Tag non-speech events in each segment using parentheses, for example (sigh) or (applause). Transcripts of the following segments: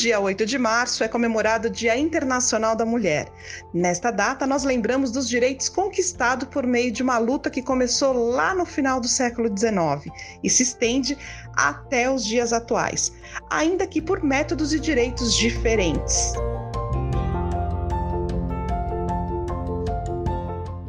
Dia 8 de março é comemorado o Dia Internacional da Mulher. Nesta data, nós lembramos dos direitos conquistados por meio de uma luta que começou lá no final do século XIX e se estende até os dias atuais, ainda que por métodos e direitos diferentes.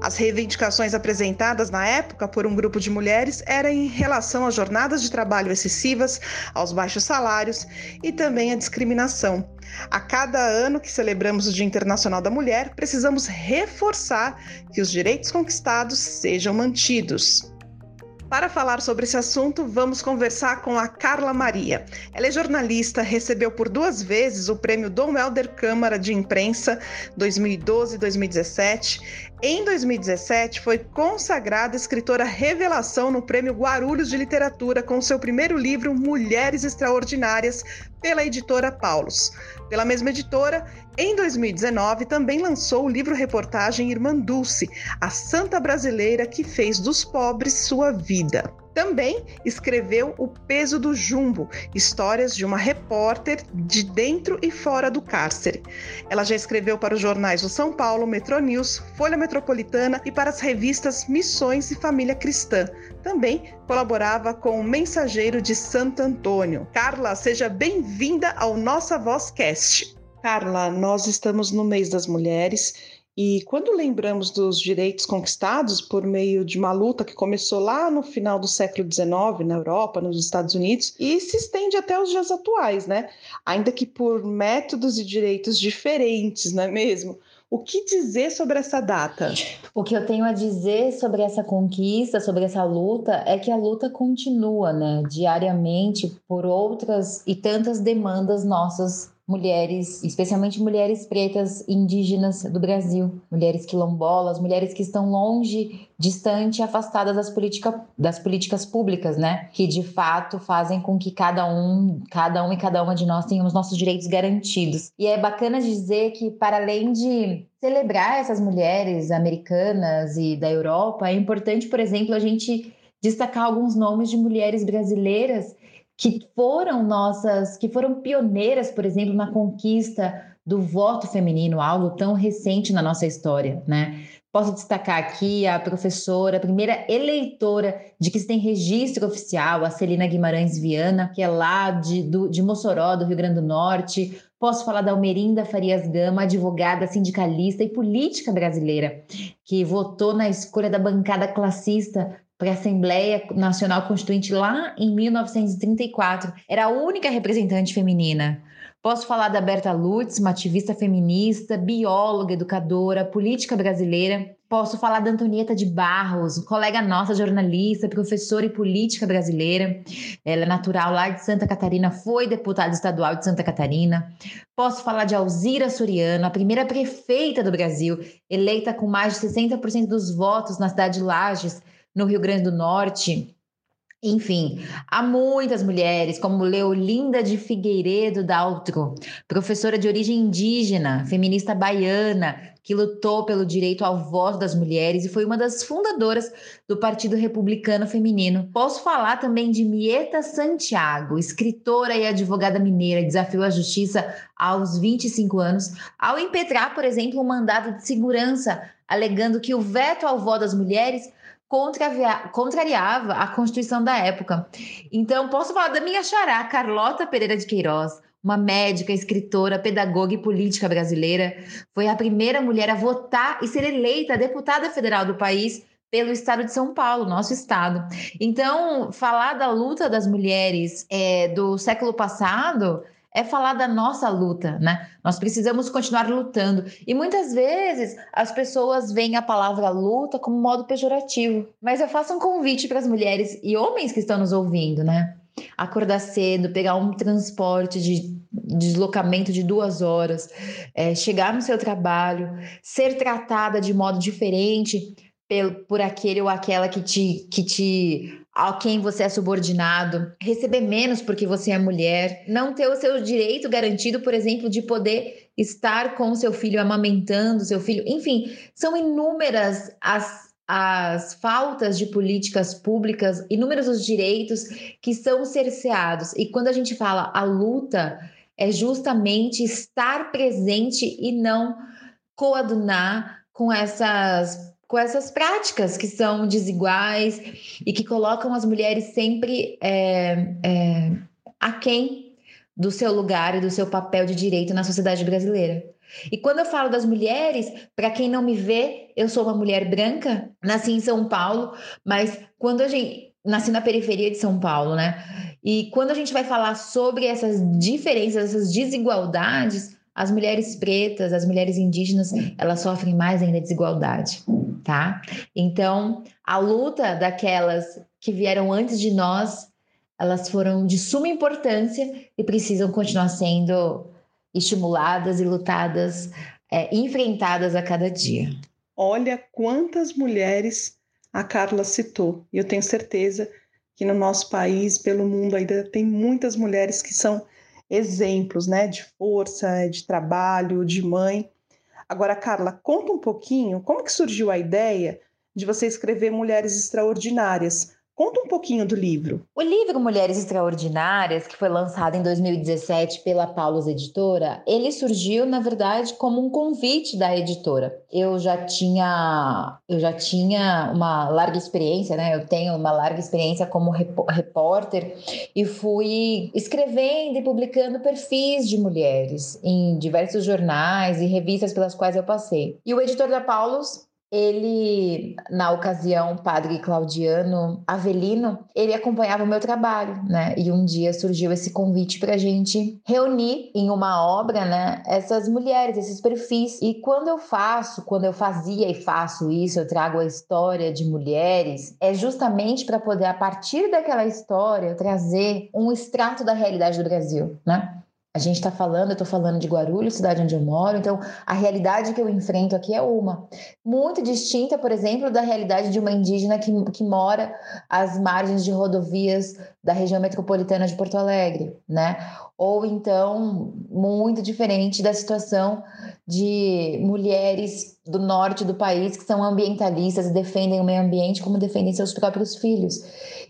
As reivindicações apresentadas na época por um grupo de mulheres eram em relação às jornadas de trabalho excessivas, aos baixos salários e também à discriminação. A cada ano que celebramos o Dia Internacional da Mulher, precisamos reforçar que os direitos conquistados sejam mantidos. Para falar sobre esse assunto, vamos conversar com a Carla Maria. Ela é jornalista, recebeu por duas vezes o prêmio Dom Helder Câmara de Imprensa 2012 e 2017. Em 2017, foi consagrada escritora revelação no Prêmio Guarulhos de Literatura com seu primeiro livro Mulheres Extraordinárias, pela editora Paulus. Pela mesma editora, em 2019 também lançou o livro-reportagem Irmã Dulce, a santa brasileira que fez dos pobres sua vida. Também escreveu O Peso do Jumbo, histórias de uma repórter de dentro e fora do cárcere. Ela já escreveu para os jornais o São Paulo, Metro News, Folha Metropolitana e para as revistas Missões e Família Cristã. Também colaborava com o Mensageiro de Santo Antônio. Carla, seja bem-vinda ao Nossa Voz Cast. Carla, nós estamos no mês das mulheres e quando lembramos dos direitos conquistados por meio de uma luta que começou lá no final do século XIX na Europa, nos Estados Unidos, e se estende até os dias atuais, né? Ainda que por métodos e direitos diferentes, não é mesmo? O que dizer sobre essa data? O que eu tenho a dizer sobre essa conquista, sobre essa luta, é que a luta continua, né? Diariamente por outras e tantas demandas nossas mulheres, especialmente mulheres pretas indígenas do Brasil, mulheres quilombolas, mulheres que estão longe, distante, afastadas das, politica, das políticas públicas, né? Que de fato fazem com que cada um, cada um e cada uma de nós tenhamos nossos direitos garantidos. E é bacana dizer que para além de celebrar essas mulheres americanas e da Europa, é importante, por exemplo, a gente destacar alguns nomes de mulheres brasileiras que foram nossas, que foram pioneiras, por exemplo, na conquista do voto feminino, algo tão recente na nossa história, né? Posso destacar aqui a professora, a primeira eleitora de que se tem registro oficial, a Celina Guimarães Viana, que é lá de, do, de Mossoró, do Rio Grande do Norte. Posso falar da Almerinda Farias Gama, advogada, sindicalista e política brasileira, que votou na escolha da bancada classista para a Assembleia Nacional Constituinte lá em 1934. Era a única representante feminina. Posso falar da Berta Lutz, uma ativista feminista, bióloga, educadora, política brasileira. Posso falar da Antonieta de Barros, colega nossa, jornalista, professora e política brasileira. Ela é natural lá de Santa Catarina, foi deputada estadual de Santa Catarina. Posso falar de Alzira Soriano, a primeira prefeita do Brasil, eleita com mais de 60% dos votos na cidade de Lages, no Rio Grande do Norte. Enfim, há muitas mulheres, como Leolinda de Figueiredo Daltro, professora de origem indígena, feminista baiana, que lutou pelo direito ao voto das mulheres e foi uma das fundadoras do Partido Republicano Feminino. Posso falar também de Mieta Santiago, escritora e advogada mineira, desafiou a justiça aos 25 anos ao impetrar, por exemplo, um mandado de segurança, alegando que o veto ao voto das mulheres contrariava a Constituição da época. Então, posso falar da minha xará, Carlota Pereira de Queiroz, uma médica, escritora, pedagoga e política brasileira. Foi a primeira mulher a votar e ser eleita deputada federal do país pelo estado de São Paulo, nosso estado. Então, falar da luta das mulheres é, do século passado é falar da nossa luta, né? Nós precisamos continuar lutando. E muitas vezes as pessoas veem a palavra luta como modo pejorativo. Mas eu faço um convite para as mulheres e homens que estão nos ouvindo, né? Acordar cedo, pegar um transporte de deslocamento de duas horas, é, chegar no seu trabalho, ser tratada de modo diferente por aquele ou aquela que te, que te a quem você é subordinado, receber menos porque você é mulher, não ter o seu direito garantido, por exemplo, de poder estar com o seu filho amamentando seu filho, enfim, são inúmeras as as faltas de políticas públicas, inúmeros os direitos que são cerceados. E quando a gente fala a luta, é justamente estar presente e não coadunar com essas com essas práticas que são desiguais e que colocam as mulheres sempre é, é, aquém do seu lugar e do seu papel de direito na sociedade brasileira. E quando eu falo das mulheres, para quem não me vê, eu sou uma mulher branca, nasci em São Paulo, mas quando a gente nasci na periferia de São Paulo, né? E quando a gente vai falar sobre essas diferenças, essas desigualdades, as mulheres pretas, as mulheres indígenas, elas sofrem mais ainda desigualdade, tá? Então, a luta daquelas que vieram antes de nós, elas foram de suma importância e precisam continuar sendo estimuladas e lutadas, é, enfrentadas a cada dia. Olha quantas mulheres a Carla citou. E eu tenho certeza que no nosso país, pelo mundo, ainda tem muitas mulheres que são exemplos, né, de força, de trabalho, de mãe. Agora, Carla, conta um pouquinho como que surgiu a ideia de você escrever Mulheres Extraordinárias. Conta um pouquinho do livro. O livro Mulheres Extraordinárias, que foi lançado em 2017 pela Paulus Editora, ele surgiu, na verdade, como um convite da editora. Eu já tinha, eu já tinha uma larga experiência, né? Eu tenho uma larga experiência como repórter e fui escrevendo e publicando perfis de mulheres em diversos jornais e revistas pelas quais eu passei. E o editor da Paulus ele, na ocasião, padre Claudiano Avelino, ele acompanhava o meu trabalho, né? E um dia surgiu esse convite para a gente reunir em uma obra, né? Essas mulheres, esses perfis. E quando eu faço, quando eu fazia e faço isso, eu trago a história de mulheres, é justamente para poder, a partir daquela história, trazer um extrato da realidade do Brasil, né? A gente está falando, eu estou falando de Guarulhos, cidade onde eu moro, então a realidade que eu enfrento aqui é uma. Muito distinta, por exemplo, da realidade de uma indígena que, que mora às margens de rodovias da região metropolitana de Porto Alegre, né? Ou então, muito diferente da situação de mulheres do norte do país que são ambientalistas e defendem o meio ambiente como defendem seus próprios filhos.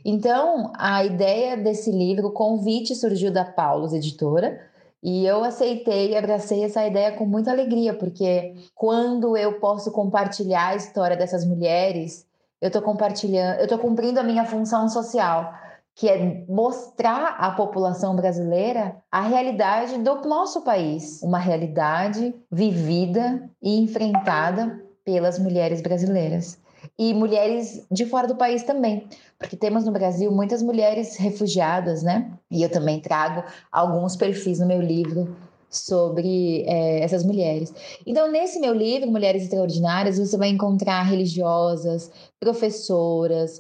Então, a ideia desse livro, o convite surgiu da Paulus Editora, e eu aceitei e abracei essa ideia com muita alegria, porque quando eu posso compartilhar a história dessas mulheres, eu estou compartilhando, eu estou cumprindo a minha função social, que é mostrar à população brasileira a realidade do nosso país, uma realidade vivida e enfrentada pelas mulheres brasileiras e mulheres de fora do país também, porque temos no Brasil muitas mulheres refugiadas, né? E eu também trago alguns perfis no meu livro sobre é, essas mulheres. Então, nesse meu livro, Mulheres Extraordinárias, você vai encontrar religiosas, professoras,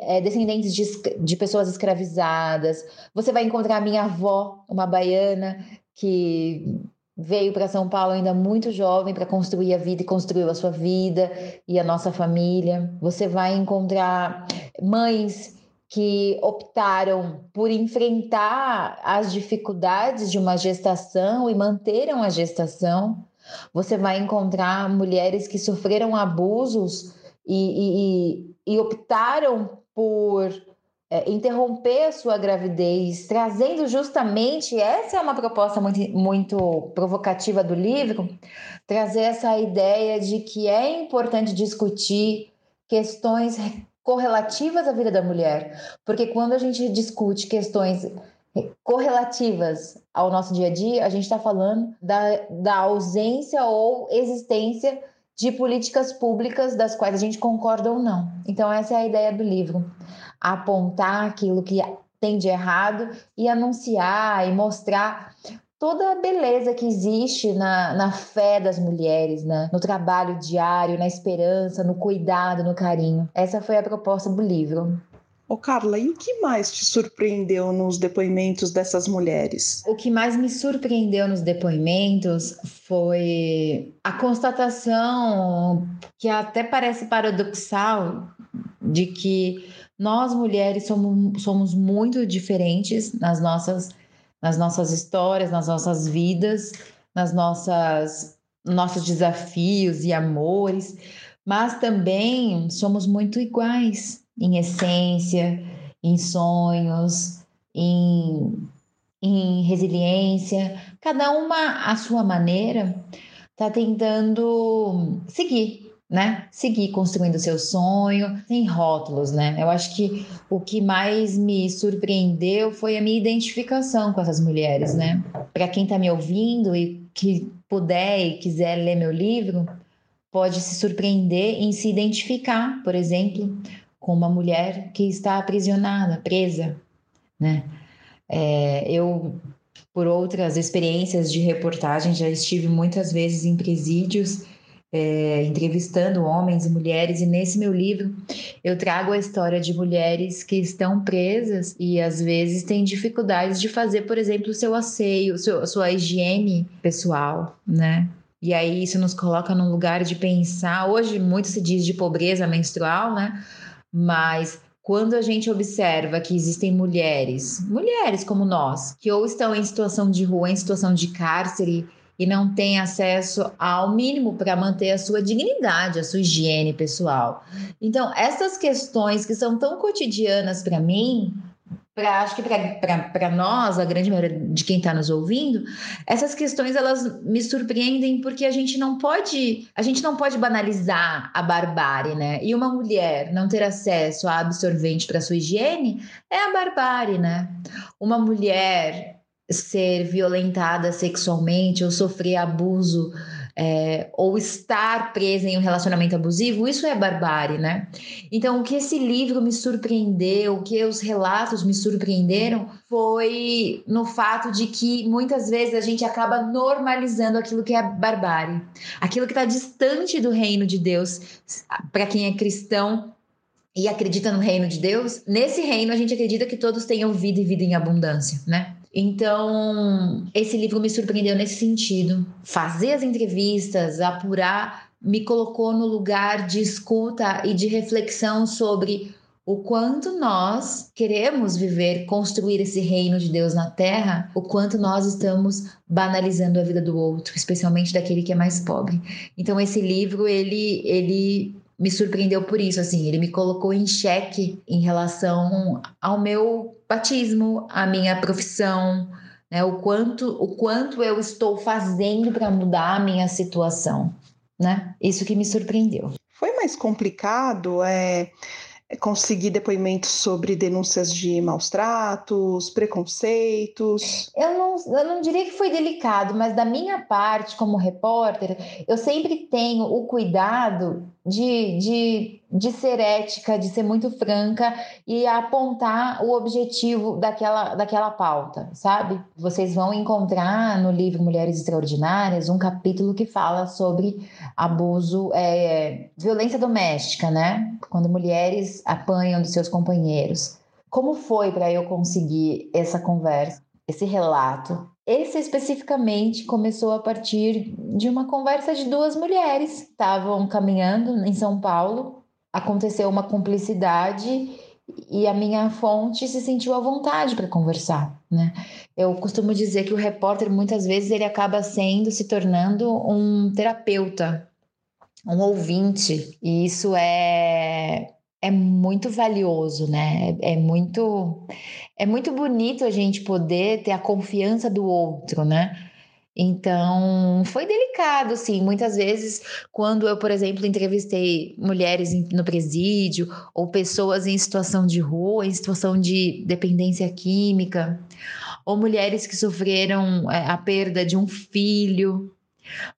é, descendentes de, de pessoas escravizadas. Você vai encontrar minha avó, uma baiana, que veio para São Paulo ainda muito jovem para construir a vida e construiu a sua vida e a nossa família. Você vai encontrar mães que optaram por enfrentar as dificuldades de uma gestação e manteram a gestação. Você vai encontrar mulheres que sofreram abusos e, e, e optaram por é, interromper a sua gravidez, trazendo justamente essa é uma proposta muito, muito provocativa do livro trazer essa ideia de que é importante discutir questões correlativas à vida da mulher, porque quando a gente discute questões correlativas ao nosso dia a dia, a gente está falando da, da ausência ou existência de políticas públicas das quais a gente concorda ou não. Então, essa é a ideia do livro apontar aquilo que tem de errado e anunciar e mostrar toda a beleza que existe na, na fé das mulheres, né? no trabalho diário, na esperança, no cuidado, no carinho. Essa foi a proposta do livro. Ô Carla, e o que mais te surpreendeu nos depoimentos dessas mulheres? O que mais me surpreendeu nos depoimentos foi a constatação que até parece paradoxal de que nós mulheres somos, somos muito diferentes nas nossas, nas nossas histórias, nas nossas vidas, nas nossas nossos desafios e amores, mas também somos muito iguais em essência, em sonhos, em, em resiliência. Cada uma à sua maneira está tentando seguir né? Seguir construindo seu sonho, sem rótulos, né? Eu acho que o que mais me surpreendeu foi a minha identificação com essas mulheres, né? Para quem está me ouvindo e que puder e quiser ler meu livro, pode se surpreender em se identificar, por exemplo, com uma mulher que está aprisionada, presa, né? É, eu, por outras experiências de reportagem, já estive muitas vezes em presídios é, entrevistando homens e mulheres, e nesse meu livro eu trago a história de mulheres que estão presas e às vezes têm dificuldades de fazer, por exemplo, o seu asseio, seu, sua higiene pessoal, né? E aí isso nos coloca num lugar de pensar. Hoje muito se diz de pobreza menstrual, né? Mas quando a gente observa que existem mulheres, mulheres como nós, que ou estão em situação de rua, em situação de cárcere, e não tem acesso ao mínimo para manter a sua dignidade, a sua higiene pessoal. Então, essas questões que são tão cotidianas para mim, para acho que para nós, a grande maioria de quem está nos ouvindo, essas questões elas me surpreendem porque a gente não pode a gente não pode banalizar a barbárie, né? E uma mulher não ter acesso a absorvente para sua higiene é a barbárie, né? Uma mulher ser violentada sexualmente ou sofrer abuso é, ou estar presa em um relacionamento abusivo, isso é barbárie, né? Então, o que esse livro me surpreendeu, o que os relatos me surpreenderam, foi no fato de que muitas vezes a gente acaba normalizando aquilo que é barbárie, aquilo que está distante do reino de Deus. Para quem é cristão, e acredita no reino de Deus, nesse reino a gente acredita que todos tenham vida e vida em abundância, né? Então, esse livro me surpreendeu nesse sentido. Fazer as entrevistas, apurar, me colocou no lugar de escuta e de reflexão sobre o quanto nós queremos viver, construir esse reino de Deus na terra, o quanto nós estamos banalizando a vida do outro, especialmente daquele que é mais pobre. Então esse livro ele ele me surpreendeu por isso, assim, ele me colocou em xeque em relação ao meu batismo, à minha profissão, né, o quanto o quanto eu estou fazendo para mudar a minha situação, né? Isso que me surpreendeu. Foi mais complicado, é conseguir depoimentos sobre denúncias de maus tratos, preconceitos? Eu não, eu não diria que foi delicado, mas da minha parte, como repórter, eu sempre tenho o cuidado de, de, de ser ética, de ser muito franca e apontar o objetivo daquela, daquela pauta, sabe? Vocês vão encontrar no livro Mulheres Extraordinárias um capítulo que fala sobre abuso, é, violência doméstica, né? Quando mulheres apanham dos seus companheiros. Como foi para eu conseguir essa conversa, esse relato? Esse especificamente começou a partir de uma conversa de duas mulheres. Estavam caminhando em São Paulo, aconteceu uma cumplicidade e a minha fonte se sentiu à vontade para conversar, né? Eu costumo dizer que o repórter muitas vezes ele acaba sendo se tornando um terapeuta, um ouvinte, e isso é é muito valioso, né? É, é muito é muito bonito a gente poder ter a confiança do outro, né? Então, foi delicado, sim. Muitas vezes, quando eu, por exemplo, entrevistei mulheres no presídio ou pessoas em situação de rua, em situação de dependência química, ou mulheres que sofreram é, a perda de um filho,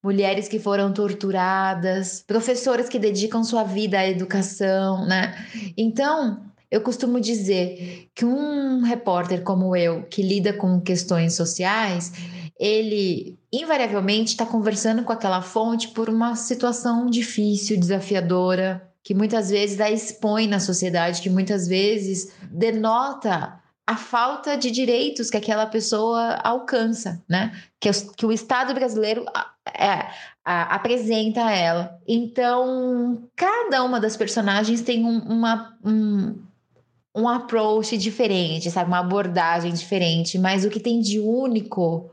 mulheres que foram torturadas, professores que dedicam sua vida à educação, né? Então, eu costumo dizer que um repórter como eu, que lida com questões sociais, ele invariavelmente está conversando com aquela fonte por uma situação difícil, desafiadora, que muitas vezes a expõe na sociedade, que muitas vezes denota a falta de direitos que aquela pessoa alcança, né? Que, que o Estado brasileiro é, a, apresenta ela. Então, cada uma das personagens tem um, uma, um, um approach diferente, sabe? Uma abordagem diferente, mas o que tem de único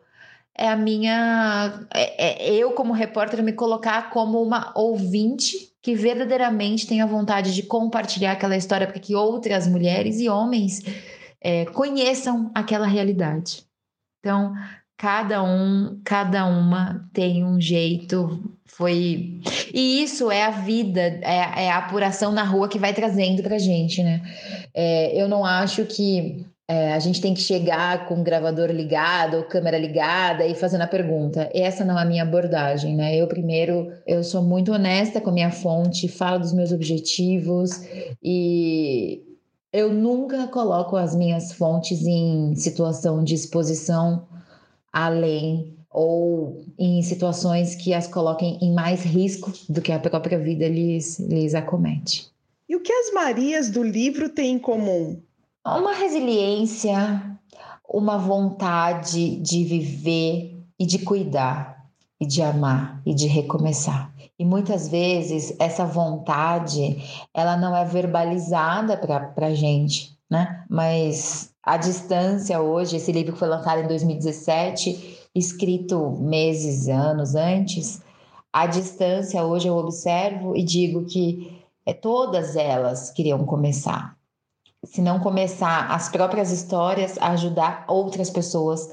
é a minha. É, é eu, como repórter, me colocar como uma ouvinte que verdadeiramente tem a vontade de compartilhar aquela história para que outras mulheres e homens é, conheçam aquela realidade. Então, cada um, cada uma tem um jeito, foi. E isso é a vida, é, é a apuração na rua que vai trazendo pra gente, né? É, eu não acho que é, a gente tem que chegar com o gravador ligado ou câmera ligada e fazendo a pergunta. Essa não é a minha abordagem, né? Eu primeiro, eu sou muito honesta com a minha fonte, falo dos meus objetivos e eu nunca coloco as minhas fontes em situação de exposição além ou em situações que as coloquem em mais risco do que a própria vida lhes, lhes acomete. E o que as Marias do livro têm em comum? Uma resiliência, uma vontade de viver e de cuidar, e de amar e de recomeçar. E muitas vezes essa vontade, ela não é verbalizada para a gente, né? Mas a distância hoje, esse livro foi lançado em 2017, escrito meses, anos antes, a distância hoje eu observo e digo que é, todas elas queriam começar. Se não começar as próprias histórias, a ajudar outras pessoas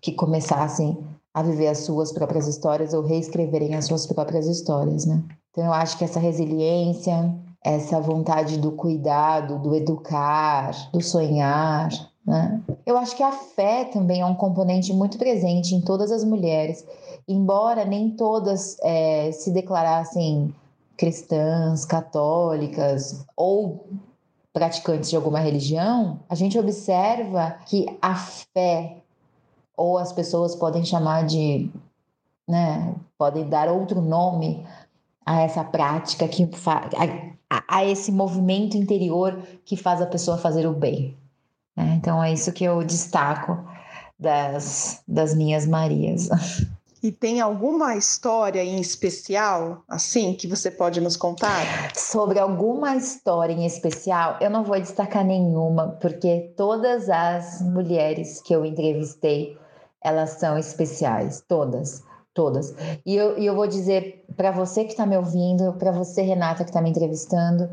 que começassem a viver as suas próprias histórias ou reescreverem as suas próprias histórias, né? Então eu acho que essa resiliência, essa vontade do cuidado, do educar, do sonhar, né? Eu acho que a fé também é um componente muito presente em todas as mulheres, embora nem todas é, se declarassem cristãs, católicas ou praticantes de alguma religião, a gente observa que a fé ou as pessoas podem chamar de, né, podem dar outro nome a essa prática que a, a, esse movimento interior que faz a pessoa fazer o bem. Né? Então é isso que eu destaco das, das minhas Marias. (laughs) E tem alguma história em especial, assim, que você pode nos contar? Sobre alguma história em especial, eu não vou destacar nenhuma, porque todas as mulheres que eu entrevistei, elas são especiais, todas todas. E eu, e eu vou dizer para você que está me ouvindo, para você, Renata, que está me entrevistando,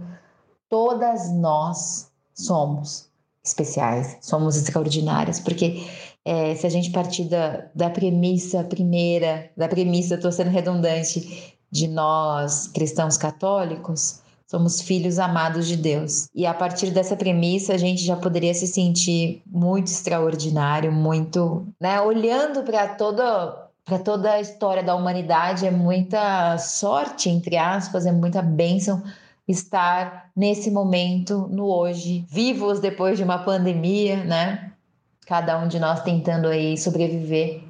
todas nós somos especiais, somos extraordinárias, porque é, se a gente partir da, da premissa primeira, da premissa, estou sendo redundante, de nós cristãos católicos, somos filhos amados de Deus. E a partir dessa premissa, a gente já poderia se sentir muito extraordinário, muito, né, olhando para todo para toda a história da humanidade é muita sorte, entre aspas, é muita bênção estar nesse momento, no hoje, vivos depois de uma pandemia, né? Cada um de nós tentando aí sobreviver,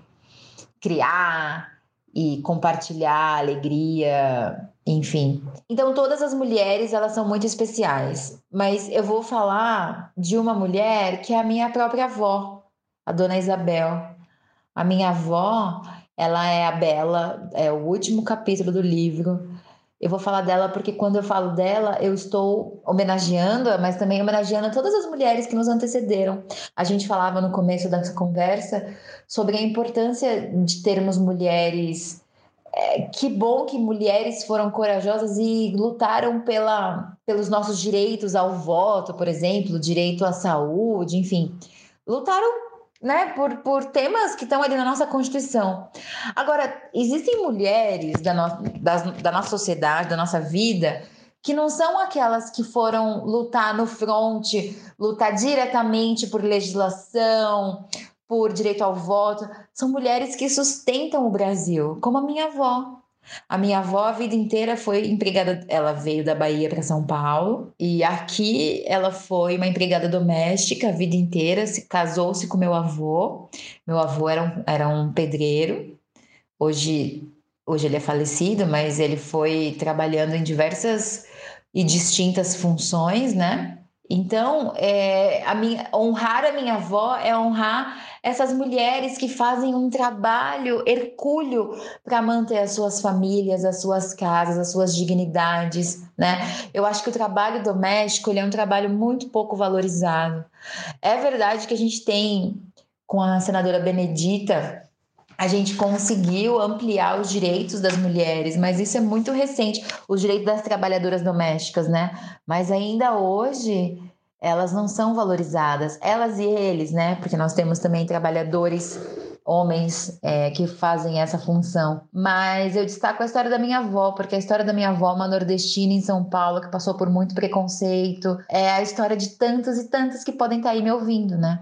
criar e compartilhar alegria, enfim. Então todas as mulheres, elas são muito especiais, mas eu vou falar de uma mulher que é a minha própria avó, a dona Isabel. A minha avó, ela é a Bela, é o último capítulo do livro. Eu vou falar dela porque quando eu falo dela, eu estou homenageando, mas também homenageando todas as mulheres que nos antecederam. A gente falava no começo dessa conversa sobre a importância de termos mulheres. É, que bom que mulheres foram corajosas e lutaram pela, pelos nossos direitos ao voto, por exemplo, direito à saúde, enfim. Lutaram né, por, por temas que estão ali na nossa Constituição. Agora, existem mulheres da, no, da, nossa sociedade, da nossa vida, que não são aquelas que foram lutar no fronte, lutar diretamente por legislação, por direito ao voto. São mulheres que sustentam o Brasil, como a minha avó. A minha avó a vida inteira foi empregada, ela veio da Bahia para São Paulo e aqui ela foi uma empregada doméstica a vida inteira, se casou-se com meu avô. Meu avô era um, era um pedreiro. Hoje hoje ele é falecido, mas ele foi trabalhando em diversas e distintas funções, né? Então, é, a minha, honrar a minha avó é honrar essas mulheres que fazem um trabalho hercúleo para manter as suas famílias, as suas casas, as suas dignidades, né? Eu acho que o trabalho doméstico ele é um trabalho muito pouco valorizado. É verdade que a gente tem com a senadora Benedita a gente conseguiu ampliar os direitos das mulheres, mas isso é muito recente, os direitos das trabalhadoras domésticas, né? Mas ainda hoje elas não são valorizadas, elas e eles, né? Porque nós temos também trabalhadores homens é, que fazem essa função. Mas eu destaco a história da minha avó, porque a história da minha avó, uma nordestina em São Paulo, que passou por muito preconceito, é a história de tantas e tantas que podem estar aí me ouvindo, né?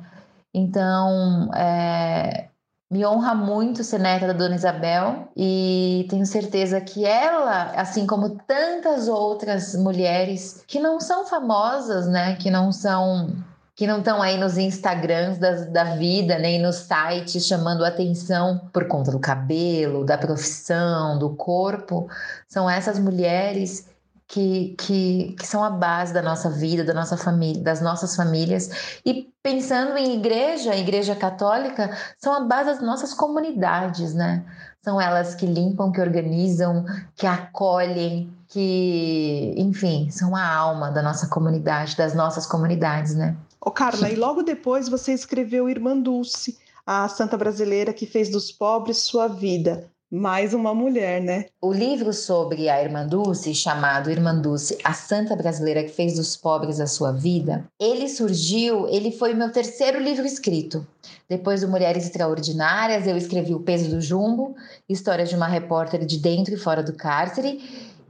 Então, é, me honra muito ser neta da Dona Isabel e tenho certeza que ela, assim como tantas outras mulheres que não são famosas, né, que não são que não estão aí nos Instagrams da vida, nem nos sites chamando atenção por conta do cabelo, da profissão, do corpo, são essas mulheres que, que, que são a base da nossa vida, da nossa família, das nossas famílias. E pensando em igreja, igreja católica, são a base das nossas comunidades, né? São elas que limpam, que organizam, que acolhem, que, enfim, são a alma da nossa comunidade, das nossas comunidades, né? Ô Carla, e logo depois você escreveu Irmã Dulce, a santa brasileira que fez dos pobres sua vida. Mais uma mulher, né? O livro sobre a Irmã Dulce, chamado Irmã Dulce, a santa brasileira que fez dos pobres a sua vida, ele surgiu, ele foi meu terceiro livro escrito. Depois do Mulheres Extraordinárias, eu escrevi O Peso do Jumbo, história de uma repórter de dentro e fora do cárcere.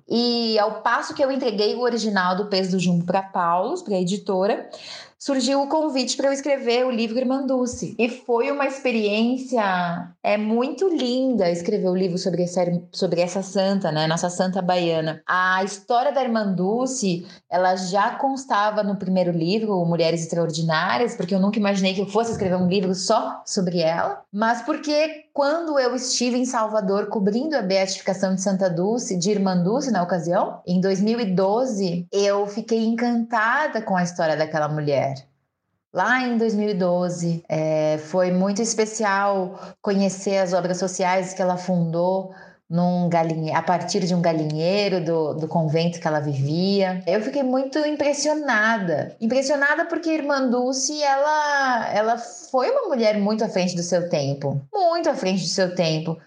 E ao passo que eu entreguei o original do Peso do Jumbo para Paulo, para a editora, surgiu o convite para eu escrever o livro Irmã Dulce. E foi uma experiência é muito linda escrever o livro sobre essa, sobre essa santa, né? Nossa santa baiana. A história da Irmã Dulce, ela já constava no primeiro livro, Mulheres Extraordinárias, porque eu nunca imaginei que eu fosse escrever um livro só sobre ela, mas porque quando eu estive em Salvador cobrindo a beatificação de Santa Dulce, de Irmã Dulce na ocasião, em 2012, eu fiquei encantada com a história daquela mulher lá em 2012. É, foi muito especial conhecer as obras sociais que ela fundou num galinhe, a partir de um galinheiro do, do convento que ela vivia. Eu fiquei muito impressionada. Impressionada porque Irmã Dulce, ela, ela foi uma mulher muito à frente do seu tempo. Muito à frente do seu tempo.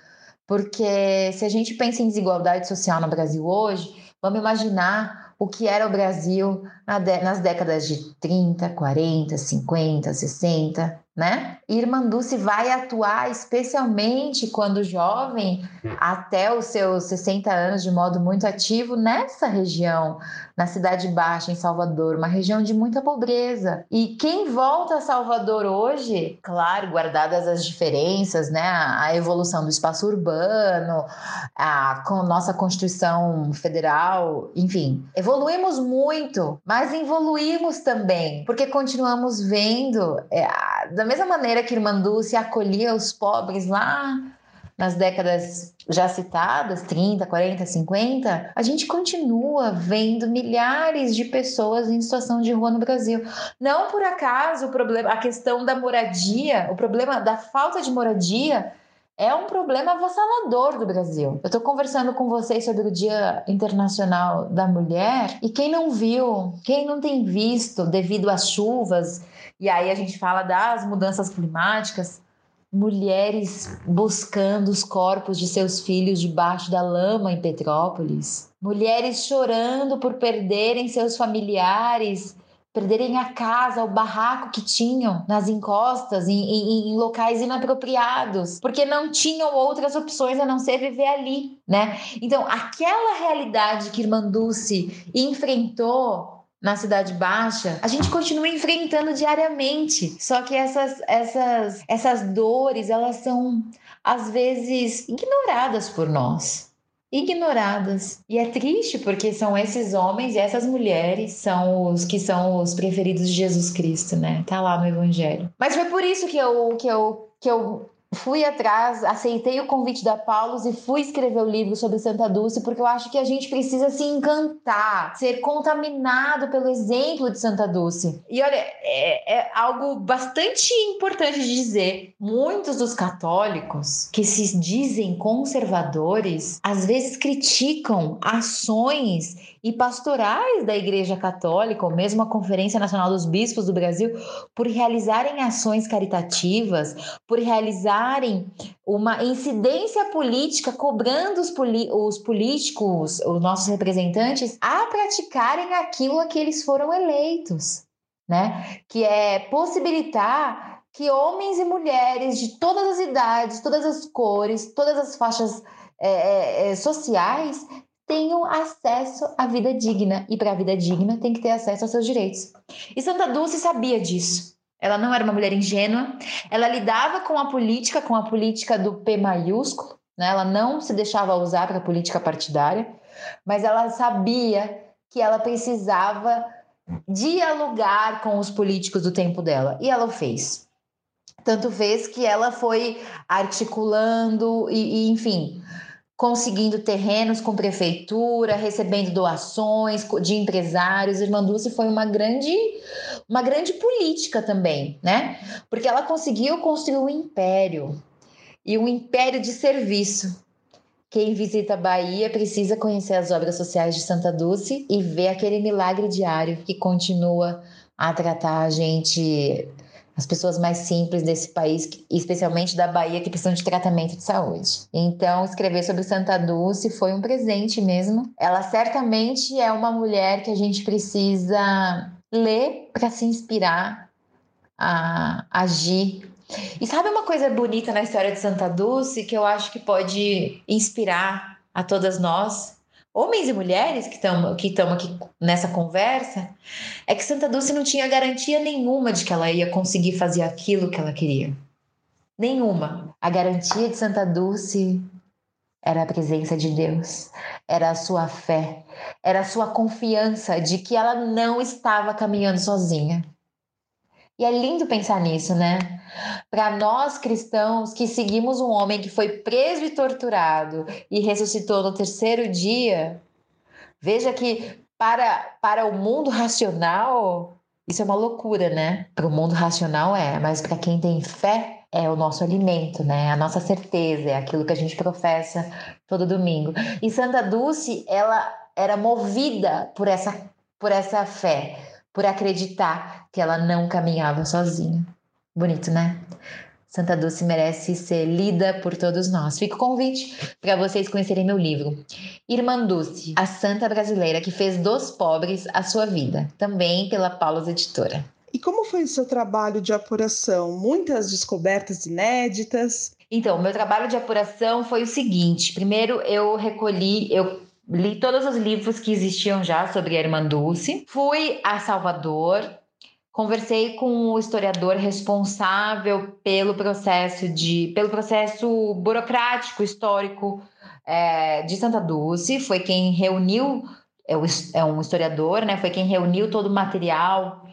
Porque se a gente pensa em desigualdade social no Brasil hoje, vamos imaginar o que era o Brasil nas décadas de 30, 40, 50, 60, né? Irmã Dulce vai atuar especialmente quando jovem, até os seus 60 anos, de modo muito ativo, nessa região, na Cidade Baixa, em Salvador, uma região de muita pobreza. E quem volta a Salvador hoje, claro, guardadas as diferenças, né? A evolução do espaço urbano, a nossa Constituição Federal, enfim, evoluímos muito, mas evoluímos também, porque continuamos vendo. É, da mesma maneira que Irmã Dulce acolhia os pobres lá nas décadas já citadas, 30, 40, 50, a gente continua vendo milhares de pessoas em situação de rua no Brasil. Não por acaso o problema, a questão da moradia, o problema da falta de moradia é um problema avassalador do Brasil. Eu estou conversando com vocês sobre o Dia Internacional da Mulher e quem não viu, quem não tem visto devido às chuvas e aí a gente fala das mudanças climáticas, mulheres buscando os corpos de seus filhos debaixo da lama em Petrópolis, mulheres chorando por perderem seus familiares, perderem a casa, o barraco que tinham nas encostas, em, em, em, locais inapropriados, porque não tinham outras opções a não ser viver ali, né? Então, aquela realidade que Irmã Dulce enfrentou na Cidade Baixa, a gente continua enfrentando diariamente. Só que essas, essas, essas dores, elas são às vezes ignoradas por nós. Ignoradas. E é triste porque são esses homens e essas mulheres são os que são os preferidos de Jesus Cristo, né? Tá lá no Evangelho. Mas foi por isso que eu, que eu, que eu fui atrás, aceitei o convite da Paulus e fui escrever o livro sobre Santa Dulce, porque eu acho que a gente precisa se encantar, ser contaminado pelo exemplo de Santa Dulce. E olha, é, é algo bastante importante de dizer. Muitos dos católicos que se dizem conservadores, às vezes criticam ações e pastorais da Igreja Católica, ou mesmo a Conferência Nacional dos Bispos do Brasil, por realizarem ações caritativas, por realizarem uma incidência política, cobrando os, os políticos, os nossos representantes, a praticarem aquilo a que eles foram eleitos, né? Que é possibilitar que homens e mulheres de todas as idades, todas as cores, todas as faixas é, é, sociais tenham acesso à vida digna. E para a vida digna tem que ter acesso aos seus direitos. E Santa Dulce sabia disso. Ela não era uma mulher ingênua, ela lidava com a política, com a política do P maiúsculo, né? ela não se deixava usar para a política partidária, mas ela sabia que ela precisava dialogar com os políticos do tempo dela, e ela o fez. Tanto fez que ela foi articulando e, e enfim, conseguindo terrenos com prefeitura, recebendo doações de empresários. Irmã Dulce foi uma grande, uma grande política também, né? Porque ela conseguiu construir um império e um império de serviço. Quem visita a Bahia precisa conhecer as obras sociais de Santa Dulce e ver aquele milagre diário que continua a tratar a gente as pessoas mais simples desse país, especialmente da Bahia, que precisam de tratamento de saúde. Então, escrever sobre Santa Dulce foi um presente mesmo. Ela certamente é uma mulher que a gente precisa ler para se inspirar a agir. E sabe uma coisa bonita na história de Santa Dulce que eu acho que pode inspirar a todas nós? Homens e mulheres que estão que aqui nessa conversa, é que Santa Dulce não tinha garantia nenhuma de que ela ia conseguir fazer aquilo que ela queria. Nenhuma. A garantia de Santa Dulce era a presença de Deus, era a sua fé, era a sua confiança de que ela não estava caminhando sozinha. E é lindo pensar nisso, né? Para nós cristãos que seguimos um homem que foi preso e torturado e ressuscitou no terceiro dia, veja que para, para o mundo racional, isso é uma loucura, né? Para o mundo racional é, mas para quem tem fé, é o nosso alimento, né? A nossa certeza, é aquilo que a gente professa todo domingo. E Santa Dulce, ela era movida por essa, por essa fé por acreditar que ela não caminhava sozinha. Bonito, né? Santa Dulce merece ser lida por todos nós. Fica o convite para vocês conhecerem meu livro. Irmã Dulce, a santa brasileira que fez dos pobres a sua vida, também pela Paulus Editora. E como foi o seu trabalho de apuração? Muitas descobertas inéditas? Então, meu trabalho de apuração foi o seguinte: primeiro eu recolhi, eu li todos os livros que existiam já sobre a Irmã Dulce, fui a Salvador, conversei com o historiador responsável pelo processo de pelo processo burocrático histórico é, de Santa Dulce, foi quem reuniu é, é um historiador, né? Foi quem reuniu todo o material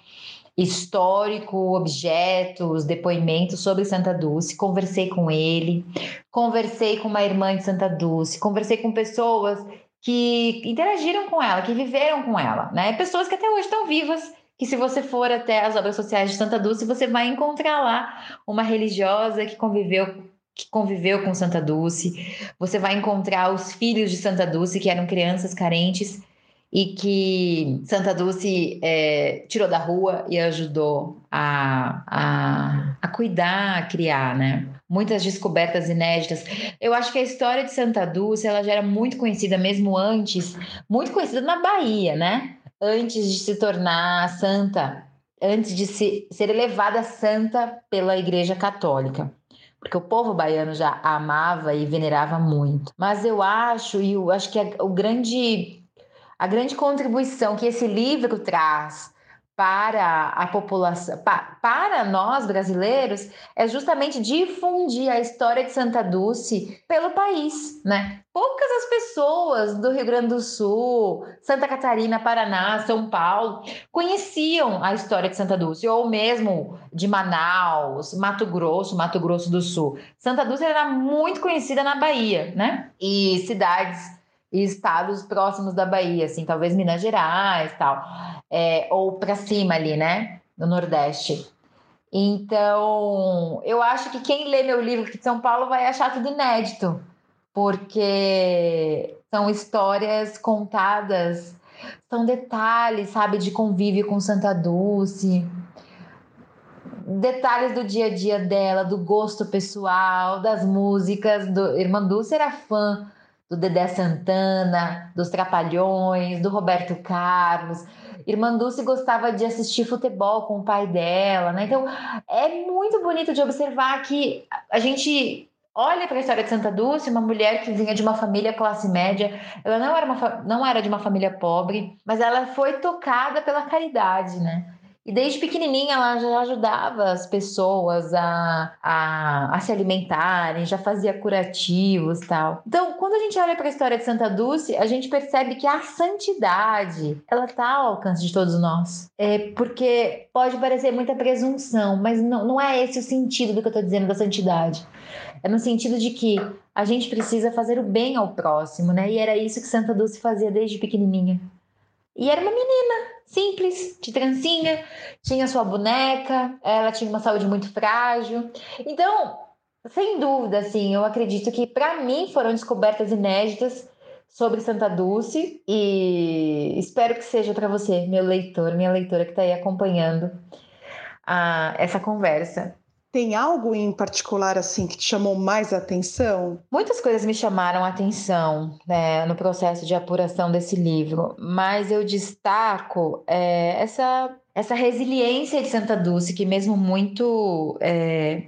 histórico, objetos, depoimentos sobre Santa Dulce. Conversei com ele, conversei com uma irmã de Santa Dulce, conversei com pessoas que interagiram com ela, que viveram com ela, né? Pessoas que até hoje estão vivas, que se você for até as obras sociais de Santa Dulce, você vai encontrar lá uma religiosa que conviveu que conviveu com Santa Dulce. Você vai encontrar os filhos de Santa Dulce, que eram crianças carentes e que Santa Dulce é, tirou da rua e ajudou a, a, a cuidar, a criar, né? Muitas descobertas inéditas. Eu acho que a história de Santa Dulce ela já era muito conhecida mesmo antes, muito conhecida na Bahia, né? Antes de se tornar santa, antes de se, ser elevada santa pela Igreja Católica porque o povo baiano já amava e venerava muito. Mas eu acho, e eu acho que o grande a grande contribuição que esse livro traz para a população, para nós brasileiros, é justamente difundir a história de Santa Dulce pelo país, né? Poucas as pessoas do Rio Grande do Sul, Santa Catarina, Paraná, São Paulo conheciam a história de Santa Dulce, ou mesmo de Manaus, Mato Grosso, Mato Grosso do Sul. Santa Dulce era muito conhecida na Bahia, né? E cidades e estados próximos da Bahia, assim, talvez Minas Gerais, tal, é, ou para cima ali, né, no Nordeste. Então, eu acho que quem lê meu livro aqui de São Paulo vai achar tudo inédito, porque são histórias contadas, são detalhes, sabe, de convívio com Santa Dulce, detalhes do dia a dia dela, do gosto pessoal, das músicas. Do... Irmã Dulce era fã do Dedé Santana, dos Trapalhões, do Roberto Carlos. Irmã Dulce gostava de assistir futebol com o pai dela, né? Então é muito bonito de observar que a gente olha para a história de Santa Dulce, uma mulher que vinha de uma família classe média. Ela não era, uma, não era de uma família pobre, mas ela foi tocada pela caridade, né? E desde pequenininha ela já ajudava as pessoas a, a, a se alimentarem, já fazia curativos tal. Então, quando a gente olha para a história de Santa Dulce, a gente percebe que a santidade, ela está ao alcance de todos nós. É porque pode parecer muita presunção, mas não, não é esse o sentido do que eu estou dizendo da santidade. É no sentido de que a gente precisa fazer o bem ao próximo, né? E era isso que Santa Dulce fazia desde pequenininha. E era uma menina simples, de trancinha, tinha sua boneca, ela tinha uma saúde muito frágil. Então, sem dúvida, assim, eu acredito que para mim foram descobertas inéditas sobre Santa Dulce e espero que seja para você, meu leitor, minha leitora que está aí acompanhando a, essa conversa. Tem algo em particular assim que te chamou mais atenção? Muitas coisas me chamaram atenção né, no processo de apuração desse livro, mas eu destaco é, essa, essa resiliência de Santa Dulce, que mesmo muito é,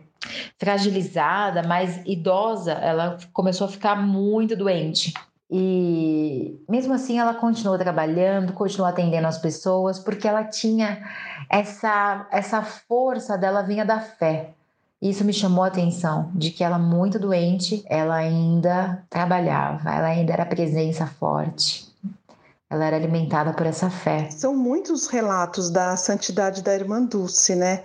fragilizada, mais idosa, ela começou a ficar muito doente. E mesmo assim ela continuou trabalhando, continuou atendendo as pessoas, porque ela tinha essa, essa força dela vinha da fé. Isso me chamou a atenção, de que ela muito doente, ela ainda trabalhava, ela ainda era presença forte. Ela era alimentada por essa fé. São muitos relatos da santidade da irmã Dulce, né?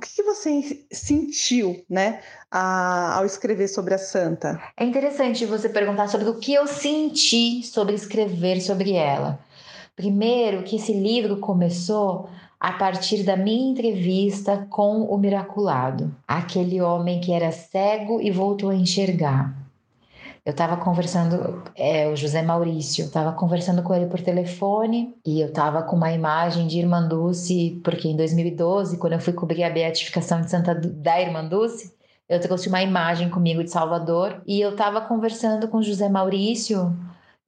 O que, que você sentiu, né, a, ao escrever sobre a santa? É interessante você perguntar sobre o que eu senti sobre escrever sobre ela. Primeiro, que esse livro começou a partir da minha entrevista com o Miraculado, aquele homem que era cego e voltou a enxergar. Eu estava conversando, é, o José Maurício, estava conversando com ele por telefone e eu estava com uma imagem de Irmã Dulce, porque em 2012, quando eu fui cobrir a beatificação de Santa da Irmã Dulce, eu trouxe uma imagem comigo de Salvador e eu estava conversando com José Maurício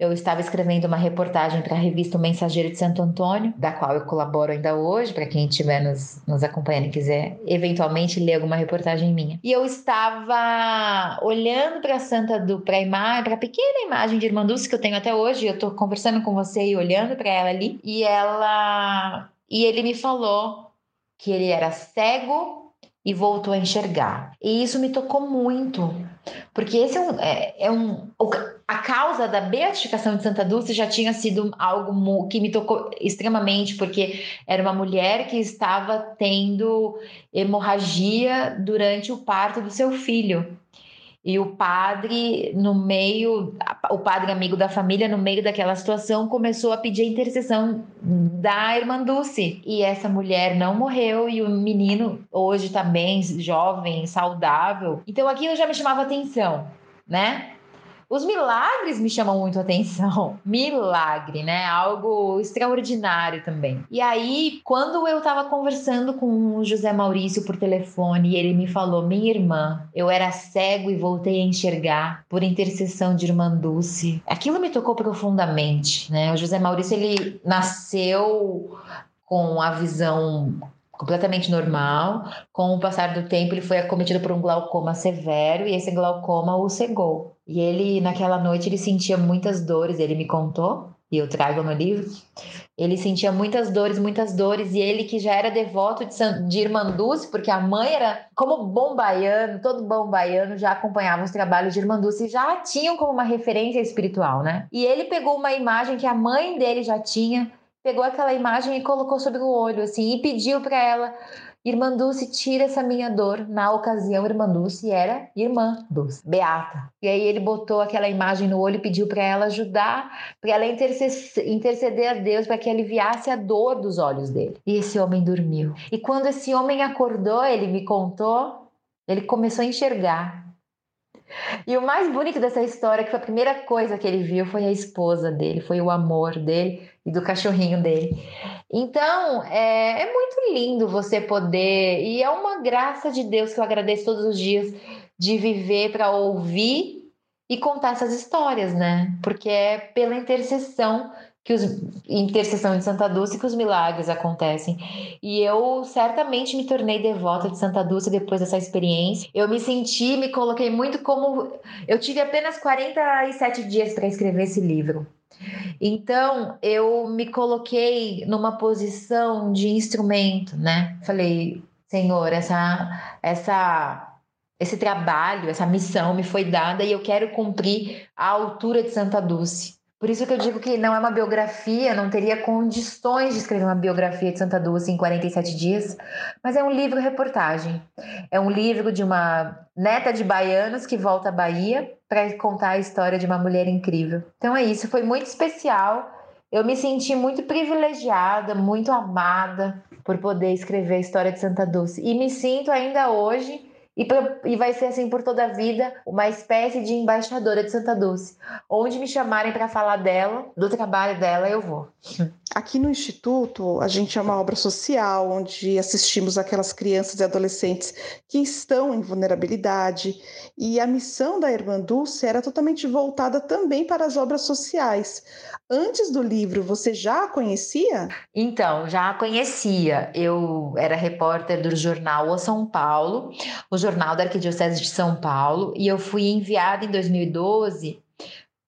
eu estava escrevendo uma reportagem para a revista O Mensageiro de Santo Antônio, da qual eu colaboro ainda hoje, para quem estiver nos, nos acompanhando e quiser eventualmente ler alguma reportagem minha. E eu estava olhando para a Santa do para imagem, para a pequena imagem de Irmã Dulce que eu tenho até hoje, eu estou conversando com você e olhando para ela ali, e ela e ele me falou que ele era cego e voltou a enxergar. E isso me tocou muito, porque esse é um, é, é um a causa da beatificação de Santa Dulce já tinha sido algo que me tocou extremamente, porque era uma mulher que estava tendo hemorragia durante o parto do seu filho. E o padre, no meio, o padre amigo da família, no meio daquela situação, começou a pedir a intercessão da irmã Dulce. E essa mulher não morreu e o menino hoje está bem, jovem, saudável. Então aquilo já me chamava atenção, né? Os milagres me chamam muito a atenção. (laughs) Milagre, né? Algo extraordinário também. E aí, quando eu tava conversando com o José Maurício por telefone e ele me falou: Minha irmã, eu era cego e voltei a enxergar por intercessão de irmã Dulce. Aquilo me tocou profundamente, né? O José Maurício, ele nasceu com a visão completamente normal. Com o passar do tempo, ele foi acometido por um glaucoma severo e esse glaucoma o cegou. E ele, naquela noite, ele sentia muitas dores, ele me contou. e eu trago no livro, ele sentia muitas dores, muitas dores, e ele que já era devoto de, San, de Irmanduce, porque a mãe era, como bom baiano, todo bom baiano já acompanhava os trabalhos de Irmanduce e já tinham como uma referência espiritual, né? E ele pegou uma imagem que a mãe dele já tinha, pegou aquela imagem e colocou sobre o olho, assim, e pediu para ela Irmã Dulce, tira essa minha dor. Na ocasião, Irmã Dulce era irmã Dulce, Beata. E aí ele botou aquela imagem no olho e pediu para ela ajudar, para ela interceder a Deus para que aliviasse a dor dos olhos dele. E esse homem dormiu. E quando esse homem acordou, ele me contou, ele começou a enxergar. E o mais bonito dessa história, que foi a primeira coisa que ele viu, foi a esposa dele, foi o amor dele e do cachorrinho dele. Então, é, é muito lindo você poder, e é uma graça de Deus que eu agradeço todos os dias de viver para ouvir e contar essas histórias, né? Porque é pela intercessão que os intercessão de Santa Dulce que os milagres acontecem. E eu certamente me tornei devota de Santa Dulce depois dessa experiência. Eu me senti, me coloquei muito como eu tive apenas 47 dias para escrever esse livro. Então, eu me coloquei numa posição de instrumento, né? Falei, Senhor, essa essa esse trabalho, essa missão me foi dada e eu quero cumprir a altura de Santa Dulce. Por isso que eu digo que não é uma biografia, não teria condições de escrever uma biografia de Santa Dulce em 47 dias, mas é um livro-reportagem. É um livro de uma neta de baianos que volta à Bahia para contar a história de uma mulher incrível. Então é isso, foi muito especial. Eu me senti muito privilegiada, muito amada por poder escrever a história de Santa Dulce. E me sinto ainda hoje e, e vai ser assim por toda a vida, uma espécie de embaixadora de Santa Dulce. Onde me chamarem para falar dela, do trabalho dela, eu vou. Aqui no Instituto, a gente é uma obra social onde assistimos aquelas crianças e adolescentes que estão em vulnerabilidade, e a missão da Irmã Dulce era totalmente voltada também para as obras sociais. Antes do livro, você já a conhecia? Então, já a conhecia. Eu era repórter do jornal O São Paulo, o jornal da Arquidiocese de São Paulo, e eu fui enviada em 2012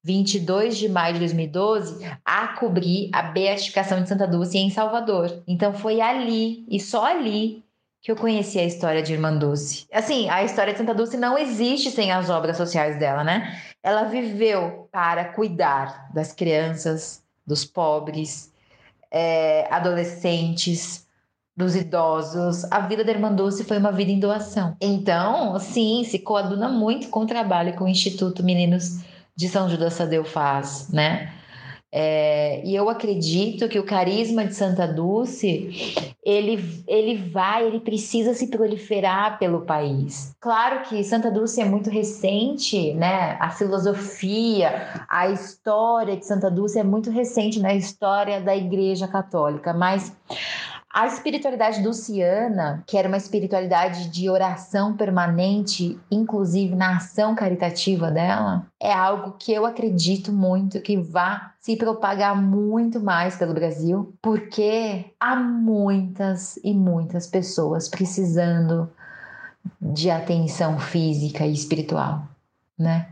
22 de maio de 2012, a cobrir a beatificação de Santa Dulce em Salvador. Então foi ali e só ali que eu conheci a história de Irmã Dulce. Assim, a história de Santa Dulce não existe sem as obras sociais dela, né? Ela viveu para cuidar das crianças, dos pobres, é, adolescentes, dos idosos. A vida da Irmã Dulce foi uma vida em doação. Então, sim, se coaduna muito com o trabalho que o Instituto Meninos de São Judas Tadeu faz, né? É, e eu acredito que o carisma de Santa Dulce ele, ele vai, ele precisa se proliferar pelo país. Claro que Santa Dulce é muito recente, né? A filosofia, a história de Santa Dulce é muito recente na história da Igreja Católica, mas a espiritualidade dulciana, que era uma espiritualidade de oração permanente, inclusive na ação caritativa dela, é algo que eu acredito muito que vá se propagar muito mais pelo Brasil, porque há muitas e muitas pessoas precisando de atenção física e espiritual, né?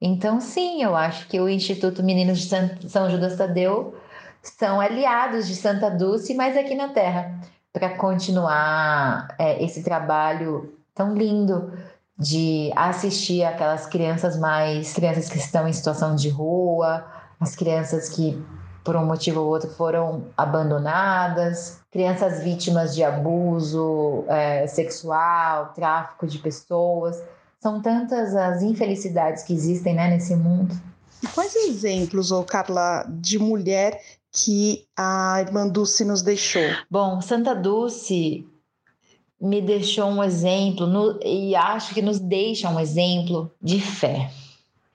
Então, sim, eu acho que o Instituto Meninos de São Judas Tadeu são aliados de Santa Dulce, mas aqui na Terra, para continuar é, esse trabalho tão lindo de assistir aquelas crianças mais crianças que estão em situação de rua, as crianças que por um motivo ou outro foram abandonadas, crianças vítimas de abuso é, sexual, tráfico de pessoas. São tantas as infelicidades que existem né, nesse mundo. E quais exemplos, ô Carla, de mulher que a irmã Dulce nos deixou? Bom, Santa Dulce me deixou um exemplo no, e acho que nos deixa um exemplo de fé.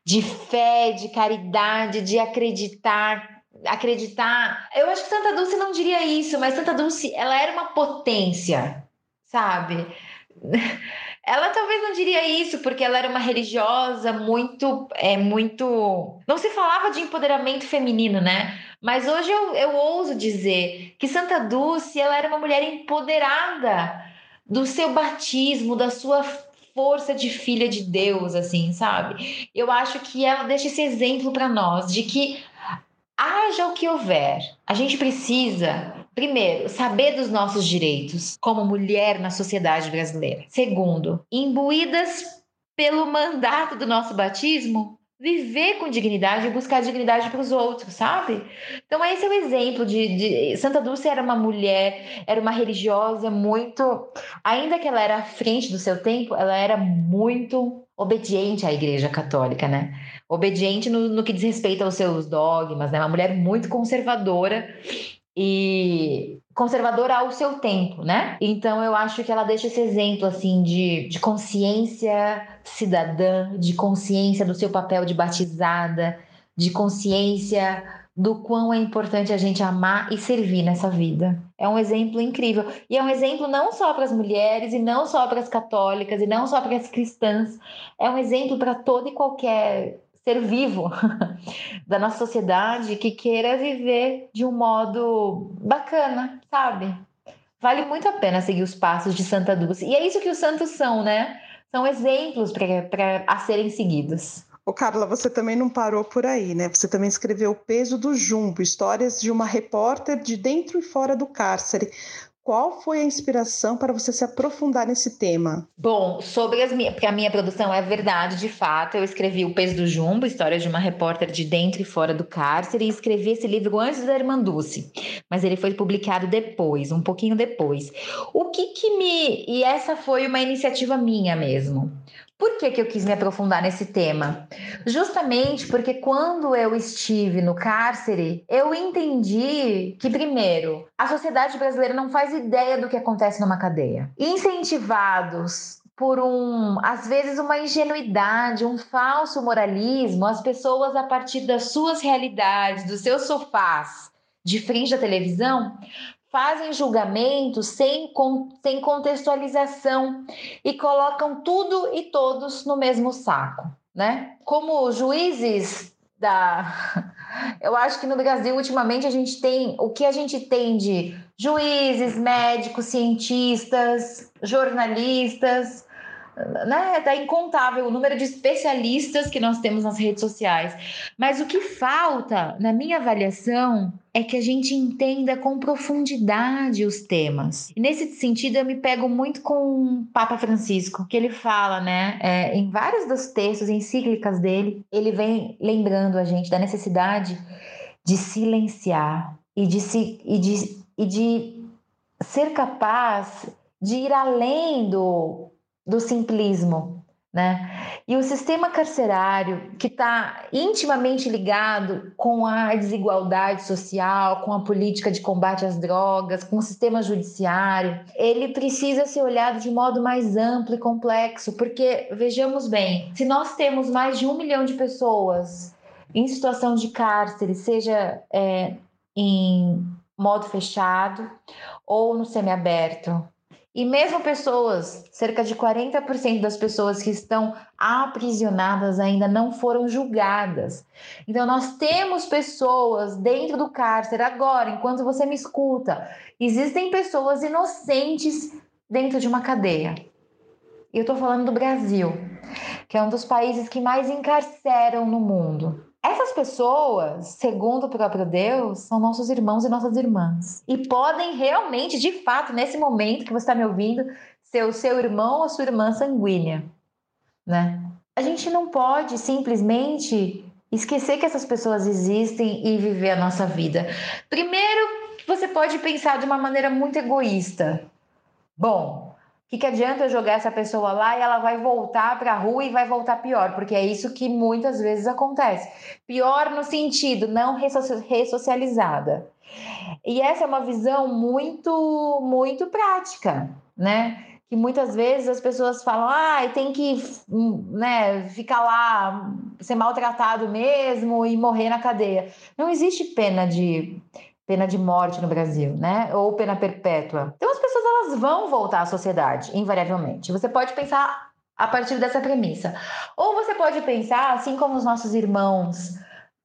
De fé, de caridade, de acreditar, acreditar. Eu acho que Santa Dulce não diria isso, mas Santa Dulce, ela era uma potência, sabe? Ela talvez não diria isso porque ela era uma religiosa muito, é muito. Não se falava de empoderamento feminino, né? Mas hoje eu, eu ouso dizer que Santa Dulce ela era uma mulher empoderada do seu batismo, da sua força de filha de Deus, assim, sabe? Eu acho que ela deixa esse exemplo para nós de que haja o que houver, a gente precisa, primeiro, saber dos nossos direitos como mulher na sociedade brasileira. Segundo, imbuídas pelo mandato do nosso batismo, viver com dignidade e buscar dignidade para os outros, sabe? Então esse é o exemplo de, de, Santa Dulce era uma mulher, era uma religiosa muito, ainda que ela era à frente do seu tempo, ela era muito obediente à Igreja Católica, né? Obediente no, no que diz respeito aos seus dogmas, né? Uma mulher muito conservadora e conservadora ao seu tempo, né? Então eu acho que ela deixa esse exemplo assim de, de consciência cidadã, de consciência do seu papel de batizada, de consciência do quão é importante a gente amar e servir nessa vida. É um exemplo incrível. E é um exemplo não só para as mulheres, e não só para as católicas, e não só para as cristãs. É um exemplo para todo e qualquer ser vivo (laughs) da nossa sociedade que queira viver de um modo bacana, sabe? Vale muito a pena seguir os passos de Santa Dulce. E é isso que os santos são, né? São exemplos para a serem seguidos. Ô Carla, você também não parou por aí, né? Você também escreveu O Peso do Jumbo, histórias de uma repórter de dentro e fora do cárcere. Qual foi a inspiração para você se aprofundar nesse tema? Bom, sobre as minhas, porque a minha produção é verdade, de fato, eu escrevi O Peso do Jumbo, história de uma repórter de dentro e fora do cárcere, e escrevi esse livro antes da Irmã Dulce, mas ele foi publicado depois, um pouquinho depois. O que que me... e essa foi uma iniciativa minha mesmo. Por que, que eu quis me aprofundar nesse tema? Justamente porque quando eu estive no cárcere, eu entendi que, primeiro, a sociedade brasileira não faz ideia do que acontece numa cadeia. Incentivados por um, às vezes, uma ingenuidade, um falso moralismo, as pessoas, a partir das suas realidades, dos seus sofás, de frente à televisão, fazem julgamentos sem, sem contextualização e colocam tudo e todos no mesmo saco, né? Como juízes da. (laughs) Eu acho que no Brasil, ultimamente, a gente tem o que a gente tem de juízes, médicos, cientistas, jornalistas, né, tá incontável o número de especialistas que nós temos nas redes sociais. Mas o que falta, na minha avaliação, é que a gente entenda com profundidade os temas. E nesse sentido, eu me pego muito com o Papa Francisco, que ele fala, né, é, em vários dos textos encíclicas dele, ele vem lembrando a gente da necessidade de silenciar e de, se, e de, e de ser capaz de ir além do do simplismo, né? E o sistema carcerário, que está intimamente ligado com a desigualdade social, com a política de combate às drogas, com o sistema judiciário, ele precisa ser olhado de modo mais amplo e complexo, porque, vejamos bem, se nós temos mais de um milhão de pessoas em situação de cárcere, seja é, em modo fechado ou no semiaberto, e mesmo pessoas, cerca de 40% das pessoas que estão aprisionadas ainda não foram julgadas. Então, nós temos pessoas dentro do cárcere agora, enquanto você me escuta, existem pessoas inocentes dentro de uma cadeia. E eu estou falando do Brasil, que é um dos países que mais encarceram no mundo. Essas pessoas, segundo o próprio Deus, são nossos irmãos e nossas irmãs. E podem realmente, de fato, nesse momento que você está me ouvindo, ser o seu irmão ou sua irmã sanguínea, né? A gente não pode simplesmente esquecer que essas pessoas existem e viver a nossa vida. Primeiro, você pode pensar de uma maneira muito egoísta. Bom, o que, que adianta eu jogar essa pessoa lá e ela vai voltar para a rua e vai voltar pior? Porque é isso que muitas vezes acontece. Pior no sentido não ressocializada. E essa é uma visão muito, muito prática, né? Que muitas vezes as pessoas falam, ah, tem que né, ficar lá, ser maltratado mesmo e morrer na cadeia. Não existe pena de pena de morte no Brasil, né? Ou pena perpétua. Então vão voltar à sociedade, invariavelmente. Você pode pensar a partir dessa premissa. Ou você pode pensar, assim como os nossos irmãos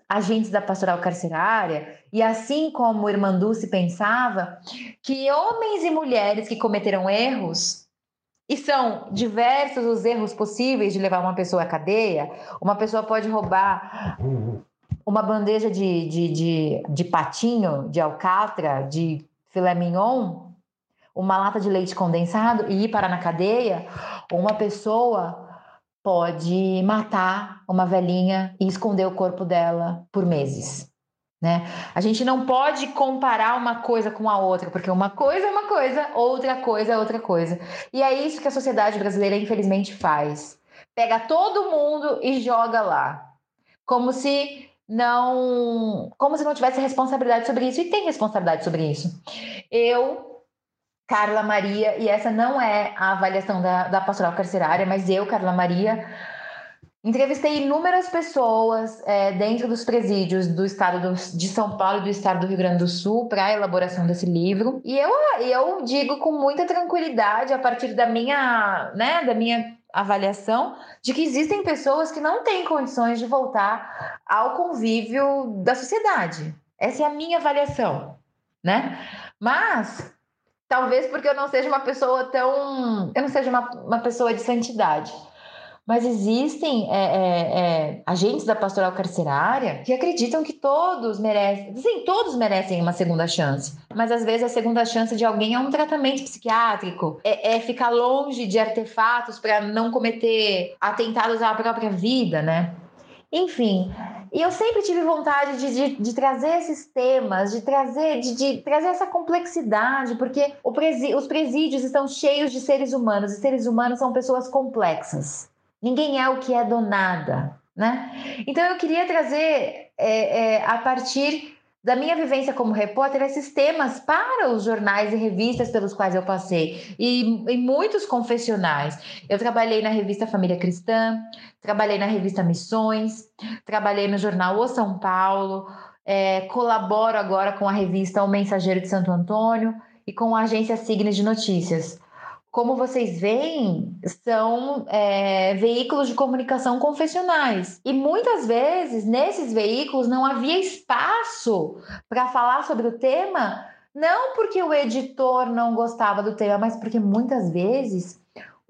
agentes da pastoral carcerária, e assim como o irmã Dulce pensava, que homens e mulheres que cometeram erros, e são diversos os erros possíveis de levar uma pessoa à cadeia, uma pessoa pode roubar uma bandeja de, de, de, de patinho, de alcatra, de filé mignon, uma lata de leite condensado e ir parar na cadeia, uma pessoa pode matar uma velhinha e esconder o corpo dela por meses. Né? A gente não pode comparar uma coisa com a outra, porque uma coisa é uma coisa, outra coisa é outra coisa. E é isso que a sociedade brasileira, infelizmente, faz. Pega todo mundo e joga lá. Como se não. Como se não tivesse responsabilidade sobre isso. E tem responsabilidade sobre isso. Eu, Carla Maria, e essa não é a avaliação da, da pastoral carcerária, mas eu, Carla Maria, Entrevistei inúmeras pessoas é, dentro dos presídios do estado do, de São Paulo e do estado do Rio Grande do Sul para a elaboração desse livro. E eu, eu digo com muita tranquilidade, a partir da minha, né, da minha avaliação, de que existem pessoas que não têm condições de voltar ao convívio da sociedade. Essa é a minha avaliação, né? Mas talvez porque eu não seja uma pessoa tão. Eu não seja uma, uma pessoa de santidade mas existem é, é, é, agentes da pastoral carcerária que acreditam que todos merecem, sim, todos merecem uma segunda chance. Mas às vezes a segunda chance de alguém é um tratamento psiquiátrico, é, é ficar longe de artefatos para não cometer atentados à própria vida, né? Enfim, e eu sempre tive vontade de, de, de trazer esses temas, de trazer, de, de trazer essa complexidade, porque presi, os presídios estão cheios de seres humanos, e seres humanos são pessoas complexas. Ninguém é o que é do nada, né? Então eu queria trazer é, é, a partir da minha vivência como repórter esses temas para os jornais e revistas pelos quais eu passei e, e muitos confessionais. Eu trabalhei na revista Família Cristã, trabalhei na revista Missões, trabalhei no jornal O São Paulo, é, colaboro agora com a revista O Mensageiro de Santo Antônio e com a agência Signes de Notícias como vocês veem, são é, veículos de comunicação confessionais. E muitas vezes, nesses veículos, não havia espaço para falar sobre o tema, não porque o editor não gostava do tema, mas porque muitas vezes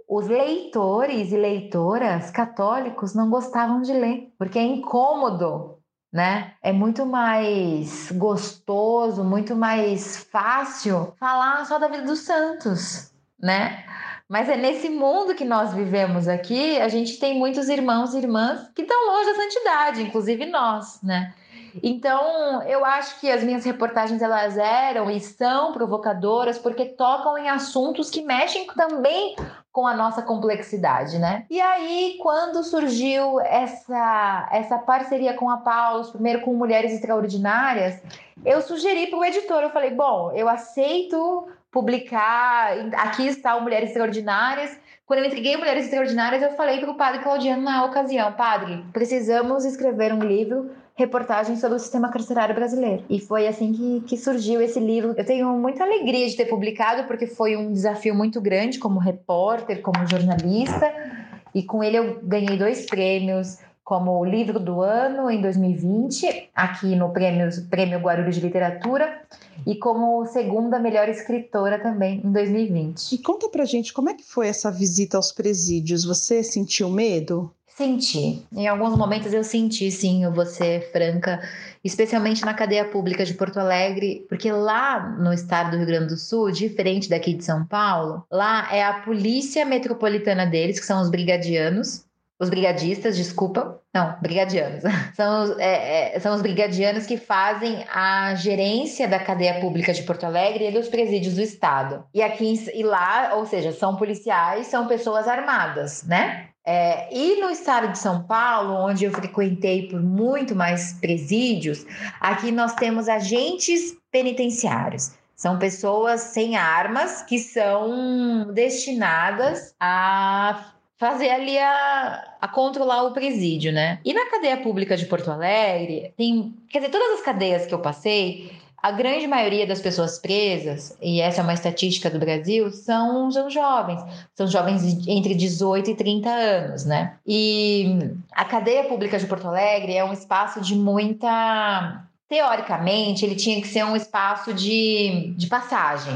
os leitores e leitoras católicos não gostavam de ler, porque é incômodo. Né? É muito mais gostoso, muito mais fácil falar só da vida dos santos, né? Mas é nesse mundo que nós vivemos aqui, a gente tem muitos irmãos e irmãs que estão longe da santidade, inclusive nós, né? Então, eu acho que as minhas reportagens elas eram e são provocadoras porque tocam em assuntos que mexem também com a nossa complexidade, né? E aí, quando surgiu essa essa parceria com a Paulus, primeiro com Mulheres Extraordinárias, eu sugeri para o editor, eu falei, bom, eu aceito publicar. Aqui está o Mulheres Extraordinárias. Quando eu entreguei Mulheres Extraordinárias, eu falei para o padre Claudiano na ocasião: Padre, precisamos escrever um livro reportagem sobre o sistema carcerário brasileiro. E foi assim que, que surgiu esse livro. Eu tenho muita alegria de ter publicado, porque foi um desafio muito grande como repórter, como jornalista. E com ele eu ganhei dois prêmios como livro do ano em 2020, aqui no Prêmio, Prêmio Guarulhos de Literatura, e como segunda melhor escritora também em 2020. E conta pra gente como é que foi essa visita aos presídios? Você sentiu medo? Senti. Em alguns momentos eu senti, sim, eu vou ser franca, especialmente na cadeia pública de Porto Alegre, porque lá no estado do Rio Grande do Sul, diferente daqui de São Paulo, lá é a polícia metropolitana deles, que são os brigadianos, os brigadistas, desculpa, não, brigadianos. (laughs) São os, é, é, são os brigadianos que fazem a gerência da cadeia pública de Porto Alegre e dos presídios do estado. E aqui e lá, ou seja, são policiais, são pessoas armadas, né? É, e no estado de São Paulo, onde eu frequentei por muito mais presídios, aqui nós temos agentes penitenciários. São pessoas sem armas que são destinadas a fazer ali a, a controlar o presídio, né? E na cadeia pública de Porto Alegre, tem. Quer dizer, todas as cadeias que eu passei, a grande maioria das pessoas presas, e essa é uma estatística do Brasil, são, são jovens. São jovens entre 18 e 30 anos, né? E a cadeia pública de Porto Alegre é um espaço de muita. Teoricamente, ele tinha que ser um espaço de, de passagem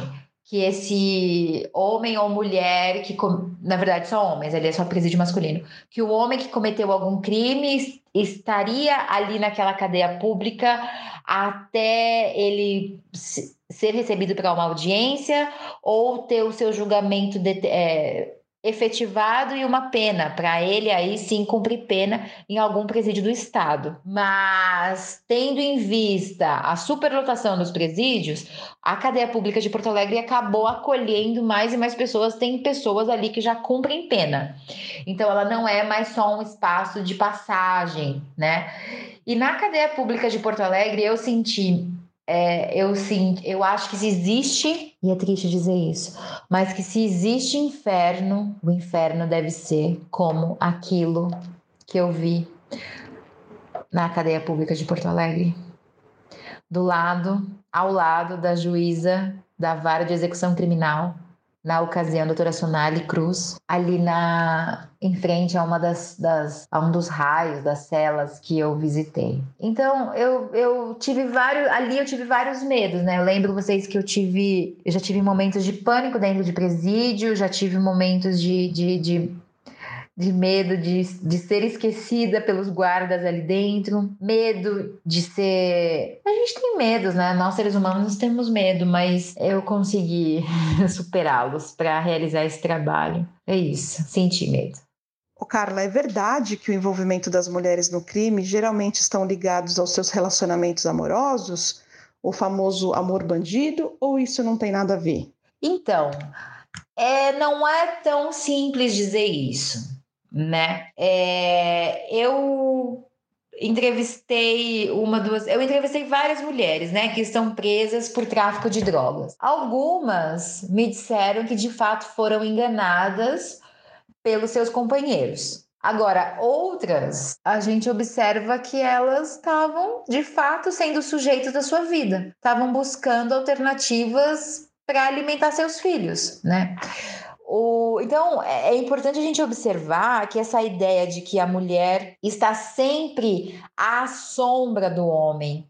que esse homem ou mulher que na verdade só homens, ele é só presídio masculino, que o homem que cometeu algum crime estaria ali naquela cadeia pública até ele ser recebido para uma audiência ou ter o seu julgamento de, é, efetivado e uma pena, para ele aí sim cumprir pena em algum presídio do estado. Mas, tendo em vista a superlotação dos presídios, a cadeia pública de Porto Alegre acabou acolhendo mais e mais pessoas, tem pessoas ali que já cumprem pena. Então, ela não é mais só um espaço de passagem, né? E na cadeia pública de Porto Alegre, eu senti é, eu sim, eu acho que se existe, e é triste dizer isso, mas que se existe inferno, o inferno deve ser como aquilo que eu vi na cadeia pública de Porto Alegre. Do lado, ao lado da juíza da vara de execução criminal, na ocasião, a doutora Sonali Cruz, ali na em frente a uma das, das, a um dos raios das celas que eu visitei. Então eu, eu tive vários ali eu tive vários medos, né? Eu lembro vocês que eu tive eu já tive momentos de pânico dentro de presídio, já tive momentos de, de, de de medo de, de ser esquecida pelos guardas ali dentro, medo de ser. A gente tem medos, né? Nós seres humanos temos medo, mas eu consegui (laughs) superá-los para realizar esse trabalho. É isso, senti medo. Ô Carla, é verdade que o envolvimento das mulheres no crime geralmente estão ligados aos seus relacionamentos amorosos, o famoso amor bandido, ou isso não tem nada a ver? Então, é, não é tão simples dizer isso né? É, eu entrevistei uma, duas, eu entrevistei várias mulheres, né, que estão presas por tráfico de drogas. Algumas me disseram que de fato foram enganadas pelos seus companheiros. Agora, outras, a gente observa que elas estavam de fato sendo sujeitos da sua vida, estavam buscando alternativas para alimentar seus filhos, né? O, então, é, é importante a gente observar que essa ideia de que a mulher está sempre à sombra do homem,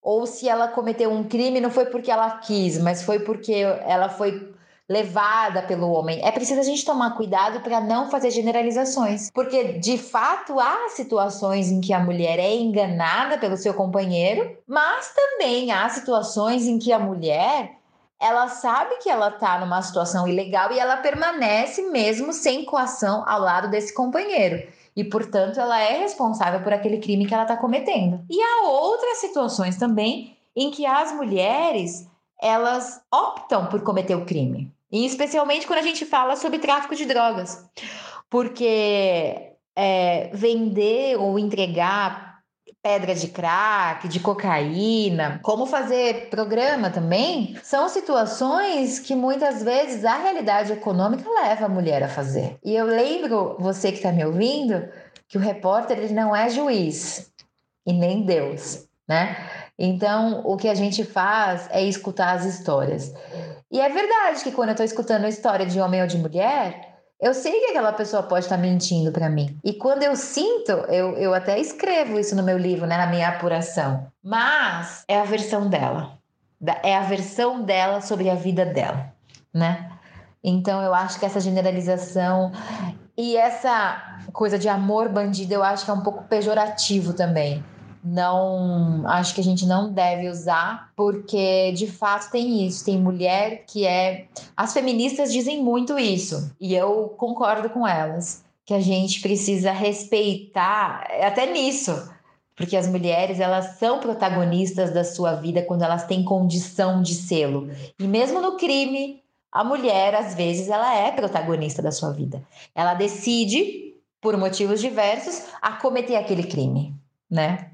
ou se ela cometeu um crime, não foi porque ela quis, mas foi porque ela foi levada pelo homem. É preciso a gente tomar cuidado para não fazer generalizações, porque de fato há situações em que a mulher é enganada pelo seu companheiro, mas também há situações em que a mulher ela sabe que ela está numa situação ilegal e ela permanece mesmo sem coação ao lado desse companheiro. E, portanto, ela é responsável por aquele crime que ela está cometendo. E há outras situações também em que as mulheres elas optam por cometer o crime. E especialmente quando a gente fala sobre tráfico de drogas. Porque é, vender ou entregar pedra de crack, de cocaína, como fazer programa também, são situações que muitas vezes a realidade econômica leva a mulher a fazer. E eu lembro, você que está me ouvindo, que o repórter ele não é juiz e nem Deus, né? Então, o que a gente faz é escutar as histórias. E é verdade que quando eu estou escutando a história de homem ou de mulher, eu sei que aquela pessoa pode estar mentindo para mim. E quando eu sinto, eu, eu até escrevo isso no meu livro, né, na minha apuração. Mas é a versão dela. É a versão dela sobre a vida dela, né? Então eu acho que essa generalização e essa coisa de amor bandido eu acho que é um pouco pejorativo também não acho que a gente não deve usar, porque de fato tem isso. Tem mulher que é. As feministas dizem muito isso, e eu concordo com elas, que a gente precisa respeitar até nisso. Porque as mulheres, elas são protagonistas da sua vida quando elas têm condição de sê-lo. E mesmo no crime, a mulher, às vezes, ela é protagonista da sua vida. Ela decide, por motivos diversos, a cometer aquele crime, né?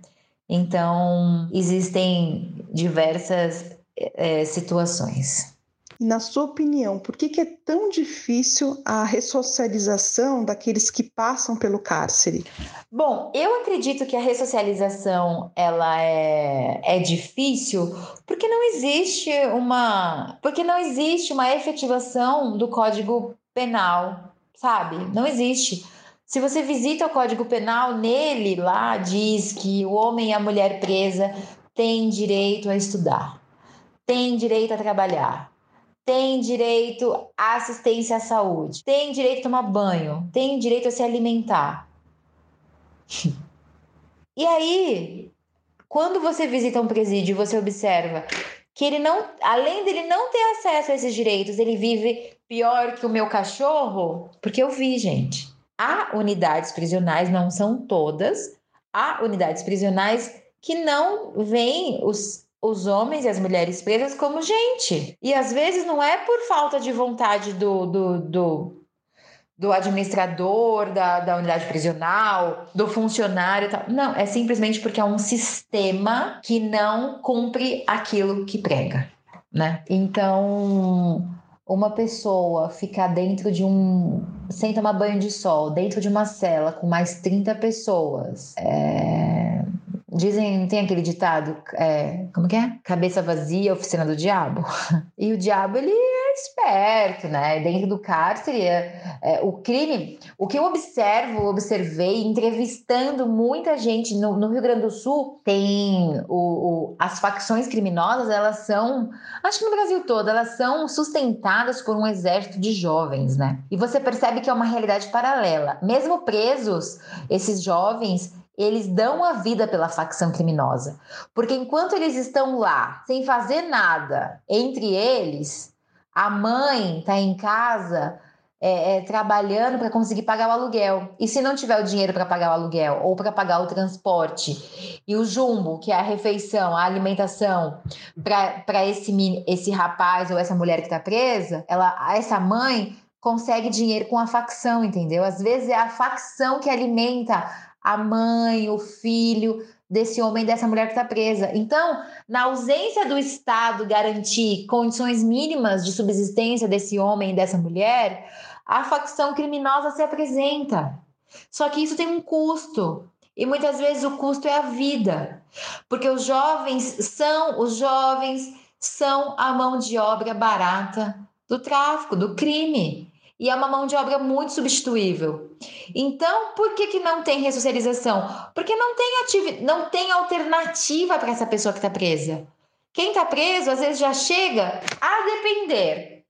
Então, existem diversas é, situações. Na sua opinião, por que, que é tão difícil a ressocialização daqueles que passam pelo cárcere? Bom, eu acredito que a ressocialização ela é, é difícil porque não existe uma porque não existe uma efetivação do Código Penal, sabe? Não existe. Se você visita o Código Penal, nele lá diz que o homem e a mulher presa têm direito a estudar, têm direito a trabalhar, tem direito à assistência à saúde, tem direito a tomar banho, tem direito a se alimentar. (laughs) e aí, quando você visita um presídio, você observa que ele não, além dele não ter acesso a esses direitos, ele vive pior que o meu cachorro, porque eu vi, gente. Há unidades prisionais, não são todas, há unidades prisionais que não veem os, os homens e as mulheres presas como gente. E às vezes não é por falta de vontade do, do, do do administrador da, da unidade prisional, do funcionário tal. Não, é simplesmente porque é um sistema que não cumpre aquilo que prega, né? Então, uma pessoa ficar dentro de um. sem tomar banho de sol, dentro de uma cela com mais 30 pessoas, é Dizem, tem aquele ditado, é, como que é? Cabeça vazia, oficina do diabo. (laughs) E o diabo, ele esperto, né? Dentro do cárcere, é, é, o crime... O que eu observo, observei, entrevistando muita gente no, no Rio Grande do Sul, tem o, o, as facções criminosas, elas são, acho que no Brasil todo, elas são sustentadas por um exército de jovens, né? E você percebe que é uma realidade paralela. Mesmo presos, esses jovens eles dão a vida pela facção criminosa. Porque enquanto eles estão lá, sem fazer nada entre eles, a mãe está em casa é, é, trabalhando para conseguir pagar o aluguel. E se não tiver o dinheiro para pagar o aluguel ou para pagar o transporte e o jumbo, que é a refeição, a alimentação para esse, esse rapaz ou essa mulher que está presa, ela, essa mãe consegue dinheiro com a facção, entendeu? Às vezes é a facção que alimenta a mãe, o filho desse homem, dessa mulher que está presa. Então, na ausência do Estado garantir condições mínimas de subsistência desse homem e dessa mulher, a facção criminosa se apresenta. Só que isso tem um custo. E muitas vezes o custo é a vida. Porque os jovens são, os jovens são a mão de obra barata do tráfico, do crime e é uma mão de obra muito substituível. Então, por que, que não tem ressocialização? Porque não tem, ativ... não tem alternativa para essa pessoa que está presa. Quem está preso, às vezes, já chega a depender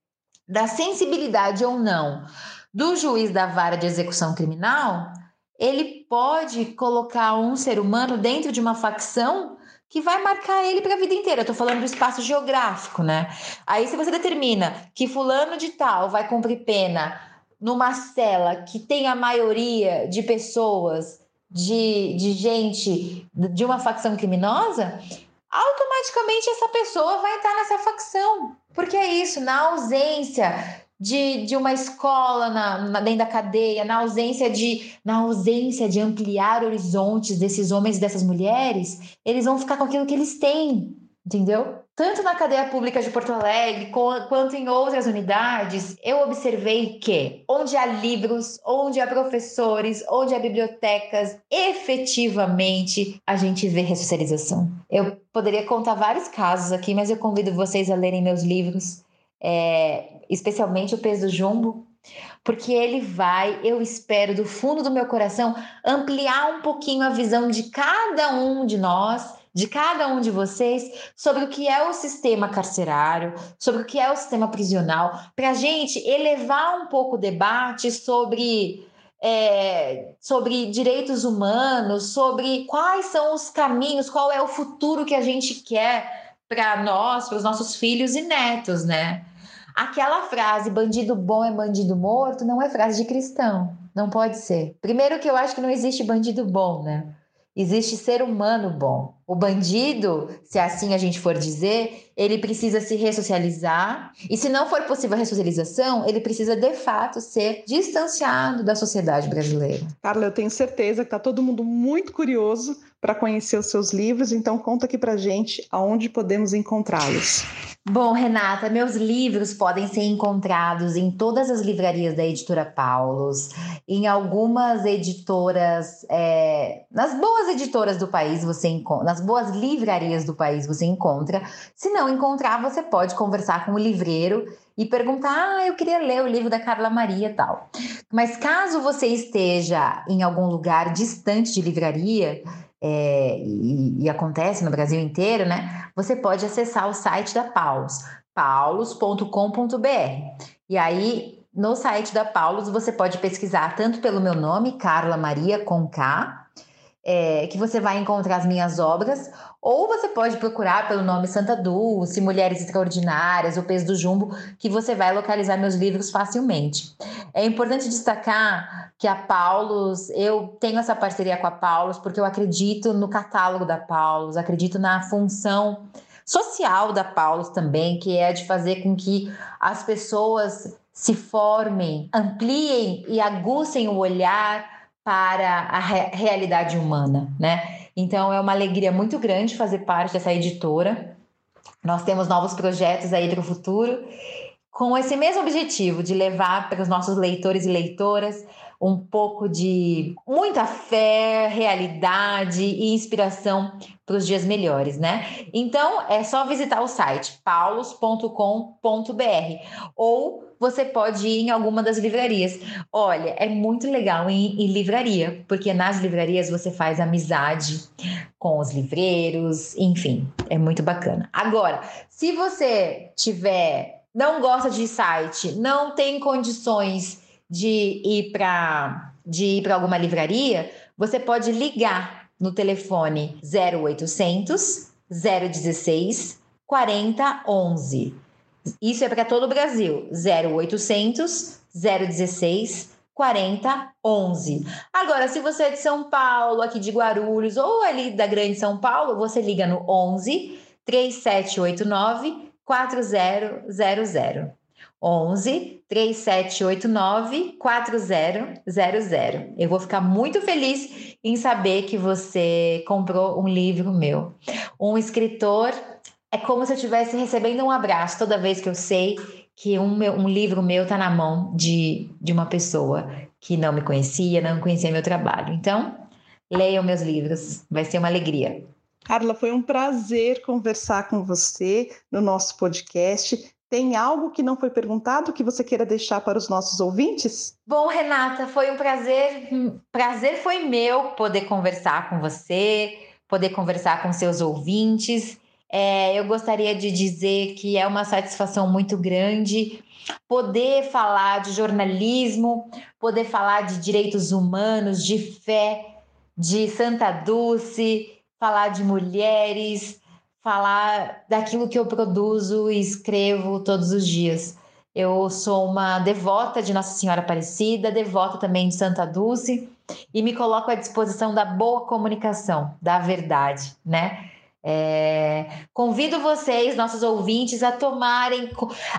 da sensibilidade ou não do juiz da vara de execução criminal, ele pode colocar um ser humano dentro de uma facção que vai marcar ele para a vida inteira. Eu tô falando do espaço geográfico, né? Aí, se você determina que fulano de tal vai cumprir pena numa cela que tem a maioria de pessoas, de, de gente de uma facção criminosa, automaticamente essa pessoa vai estar nessa facção. Porque é isso, na ausência de, de uma escola na, na, dentro da cadeia, na ausência de na ausência de ampliar horizontes desses homens e dessas mulheres, eles vão ficar com aquilo que eles têm, entendeu? Tanto na cadeia pública de Porto Alegre quanto em outras unidades, eu observei que onde há livros, onde há professores, onde há bibliotecas, efetivamente a gente vê ressocialização. Eu poderia contar vários casos aqui, mas eu convido vocês a lerem meus livros é, especialmente o peso do jumbo, porque ele vai, eu espero, do fundo do meu coração, ampliar um pouquinho a visão de cada um de nós, de cada um de vocês, sobre o que é o sistema carcerário, sobre o que é o sistema prisional, para a gente elevar um pouco o debate sobre. É, sobre direitos humanos, sobre quais são os caminhos, qual é o futuro que a gente quer para nós, para os nossos filhos e netos, né? Aquela frase, bandido bom é bandido morto, não é frase de cristão. Não pode ser. Primeiro que eu acho que não existe bandido bom, né? Existe ser humano bom. O bandido, se assim a gente for dizer, ele precisa se ressocializar. E se não for possível a ressocialização, ele precisa de fato ser distanciado da sociedade brasileira. Carla, eu tenho certeza que está todo mundo muito curioso para conhecer os seus livros, então conta aqui para gente aonde podemos encontrá-los. Bom, Renata, meus livros podem ser encontrados em todas as livrarias da editora Paulos, em algumas editoras, é, nas boas editoras do país você encontra, nas boas livrarias do país você encontra. Se não encontrar, você pode conversar com o livreiro e perguntar: ah, eu queria ler o livro da Carla Maria e tal. Mas caso você esteja em algum lugar distante de livraria, é, e, e, acontece no Brasil inteiro, né? Você pode acessar o site da Paus, paulos.com.br. E aí, no site da Paulos, você pode pesquisar tanto pelo meu nome, Carla Maria com K, é, que você vai encontrar as minhas obras, ou você pode procurar pelo nome Santa Dulce, Mulheres Extraordinárias, O Peso do Jumbo, que você vai localizar meus livros facilmente. É importante destacar que a Paulos, eu tenho essa parceria com a Paulos porque eu acredito no catálogo da Paulos, acredito na função social da Paulos também, que é de fazer com que as pessoas se formem, ampliem e aguçem o olhar para a re realidade humana, né? Então é uma alegria muito grande fazer parte dessa editora. Nós temos novos projetos aí para o futuro com esse mesmo objetivo de levar para os nossos leitores e leitoras um pouco de muita fé, realidade e inspiração para os dias melhores, né? Então é só visitar o site paulos.com.br ou você pode ir em alguma das livrarias. Olha, é muito legal ir em livraria, porque nas livrarias você faz amizade com os livreiros, enfim, é muito bacana. Agora, se você tiver não gosta de site, não tem condições de ir para de ir para alguma livraria, você pode ligar no telefone 0800 016 4011. Isso é para todo o Brasil. 0800 016 4011. Agora, se você é de São Paulo, aqui de Guarulhos ou ali da Grande São Paulo, você liga no 11 3789 4000. 11 3789 4000. Eu vou ficar muito feliz em saber que você comprou um livro meu. Um escritor é como se eu estivesse recebendo um abraço toda vez que eu sei que um, meu, um livro meu está na mão de, de uma pessoa que não me conhecia, não conhecia meu trabalho. Então, leiam meus livros, vai ser uma alegria. Carla, foi um prazer conversar com você no nosso podcast. Tem algo que não foi perguntado que você queira deixar para os nossos ouvintes? Bom, Renata, foi um prazer. Prazer foi meu poder conversar com você, poder conversar com seus ouvintes. É, eu gostaria de dizer que é uma satisfação muito grande poder falar de jornalismo, poder falar de direitos humanos, de fé, de Santa Dulce, falar de mulheres, falar daquilo que eu produzo e escrevo todos os dias. Eu sou uma devota de Nossa Senhora Aparecida, devota também de Santa Dulce e me coloco à disposição da boa comunicação, da verdade, né? É, convido vocês, nossos ouvintes, a tomarem,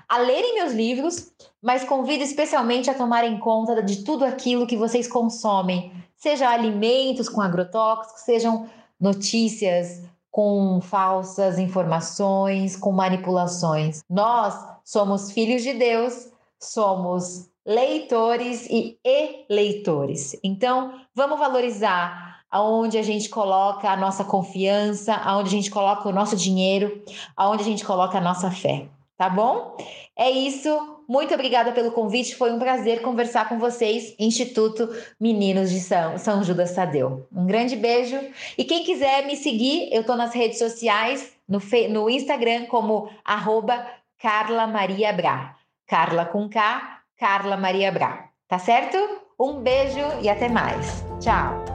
a lerem meus livros, mas convido especialmente a tomarem conta de tudo aquilo que vocês consomem, seja alimentos com agrotóxicos, sejam notícias com falsas informações, com manipulações. Nós somos filhos de Deus, somos leitores e eleitores. Então, vamos valorizar aonde a gente coloca a nossa confiança, aonde a gente coloca o nosso dinheiro, aonde a gente coloca a nossa fé, tá bom? É isso. Muito obrigada pelo convite, foi um prazer conversar com vocês, Instituto Meninos de São, São Judas Tadeu. Um grande beijo e quem quiser me seguir, eu estou nas redes sociais, no, no Instagram como arroba Carla Maria Bra. Carla com K, Carla Maria Bra. Tá certo? Um beijo e até mais. Tchau!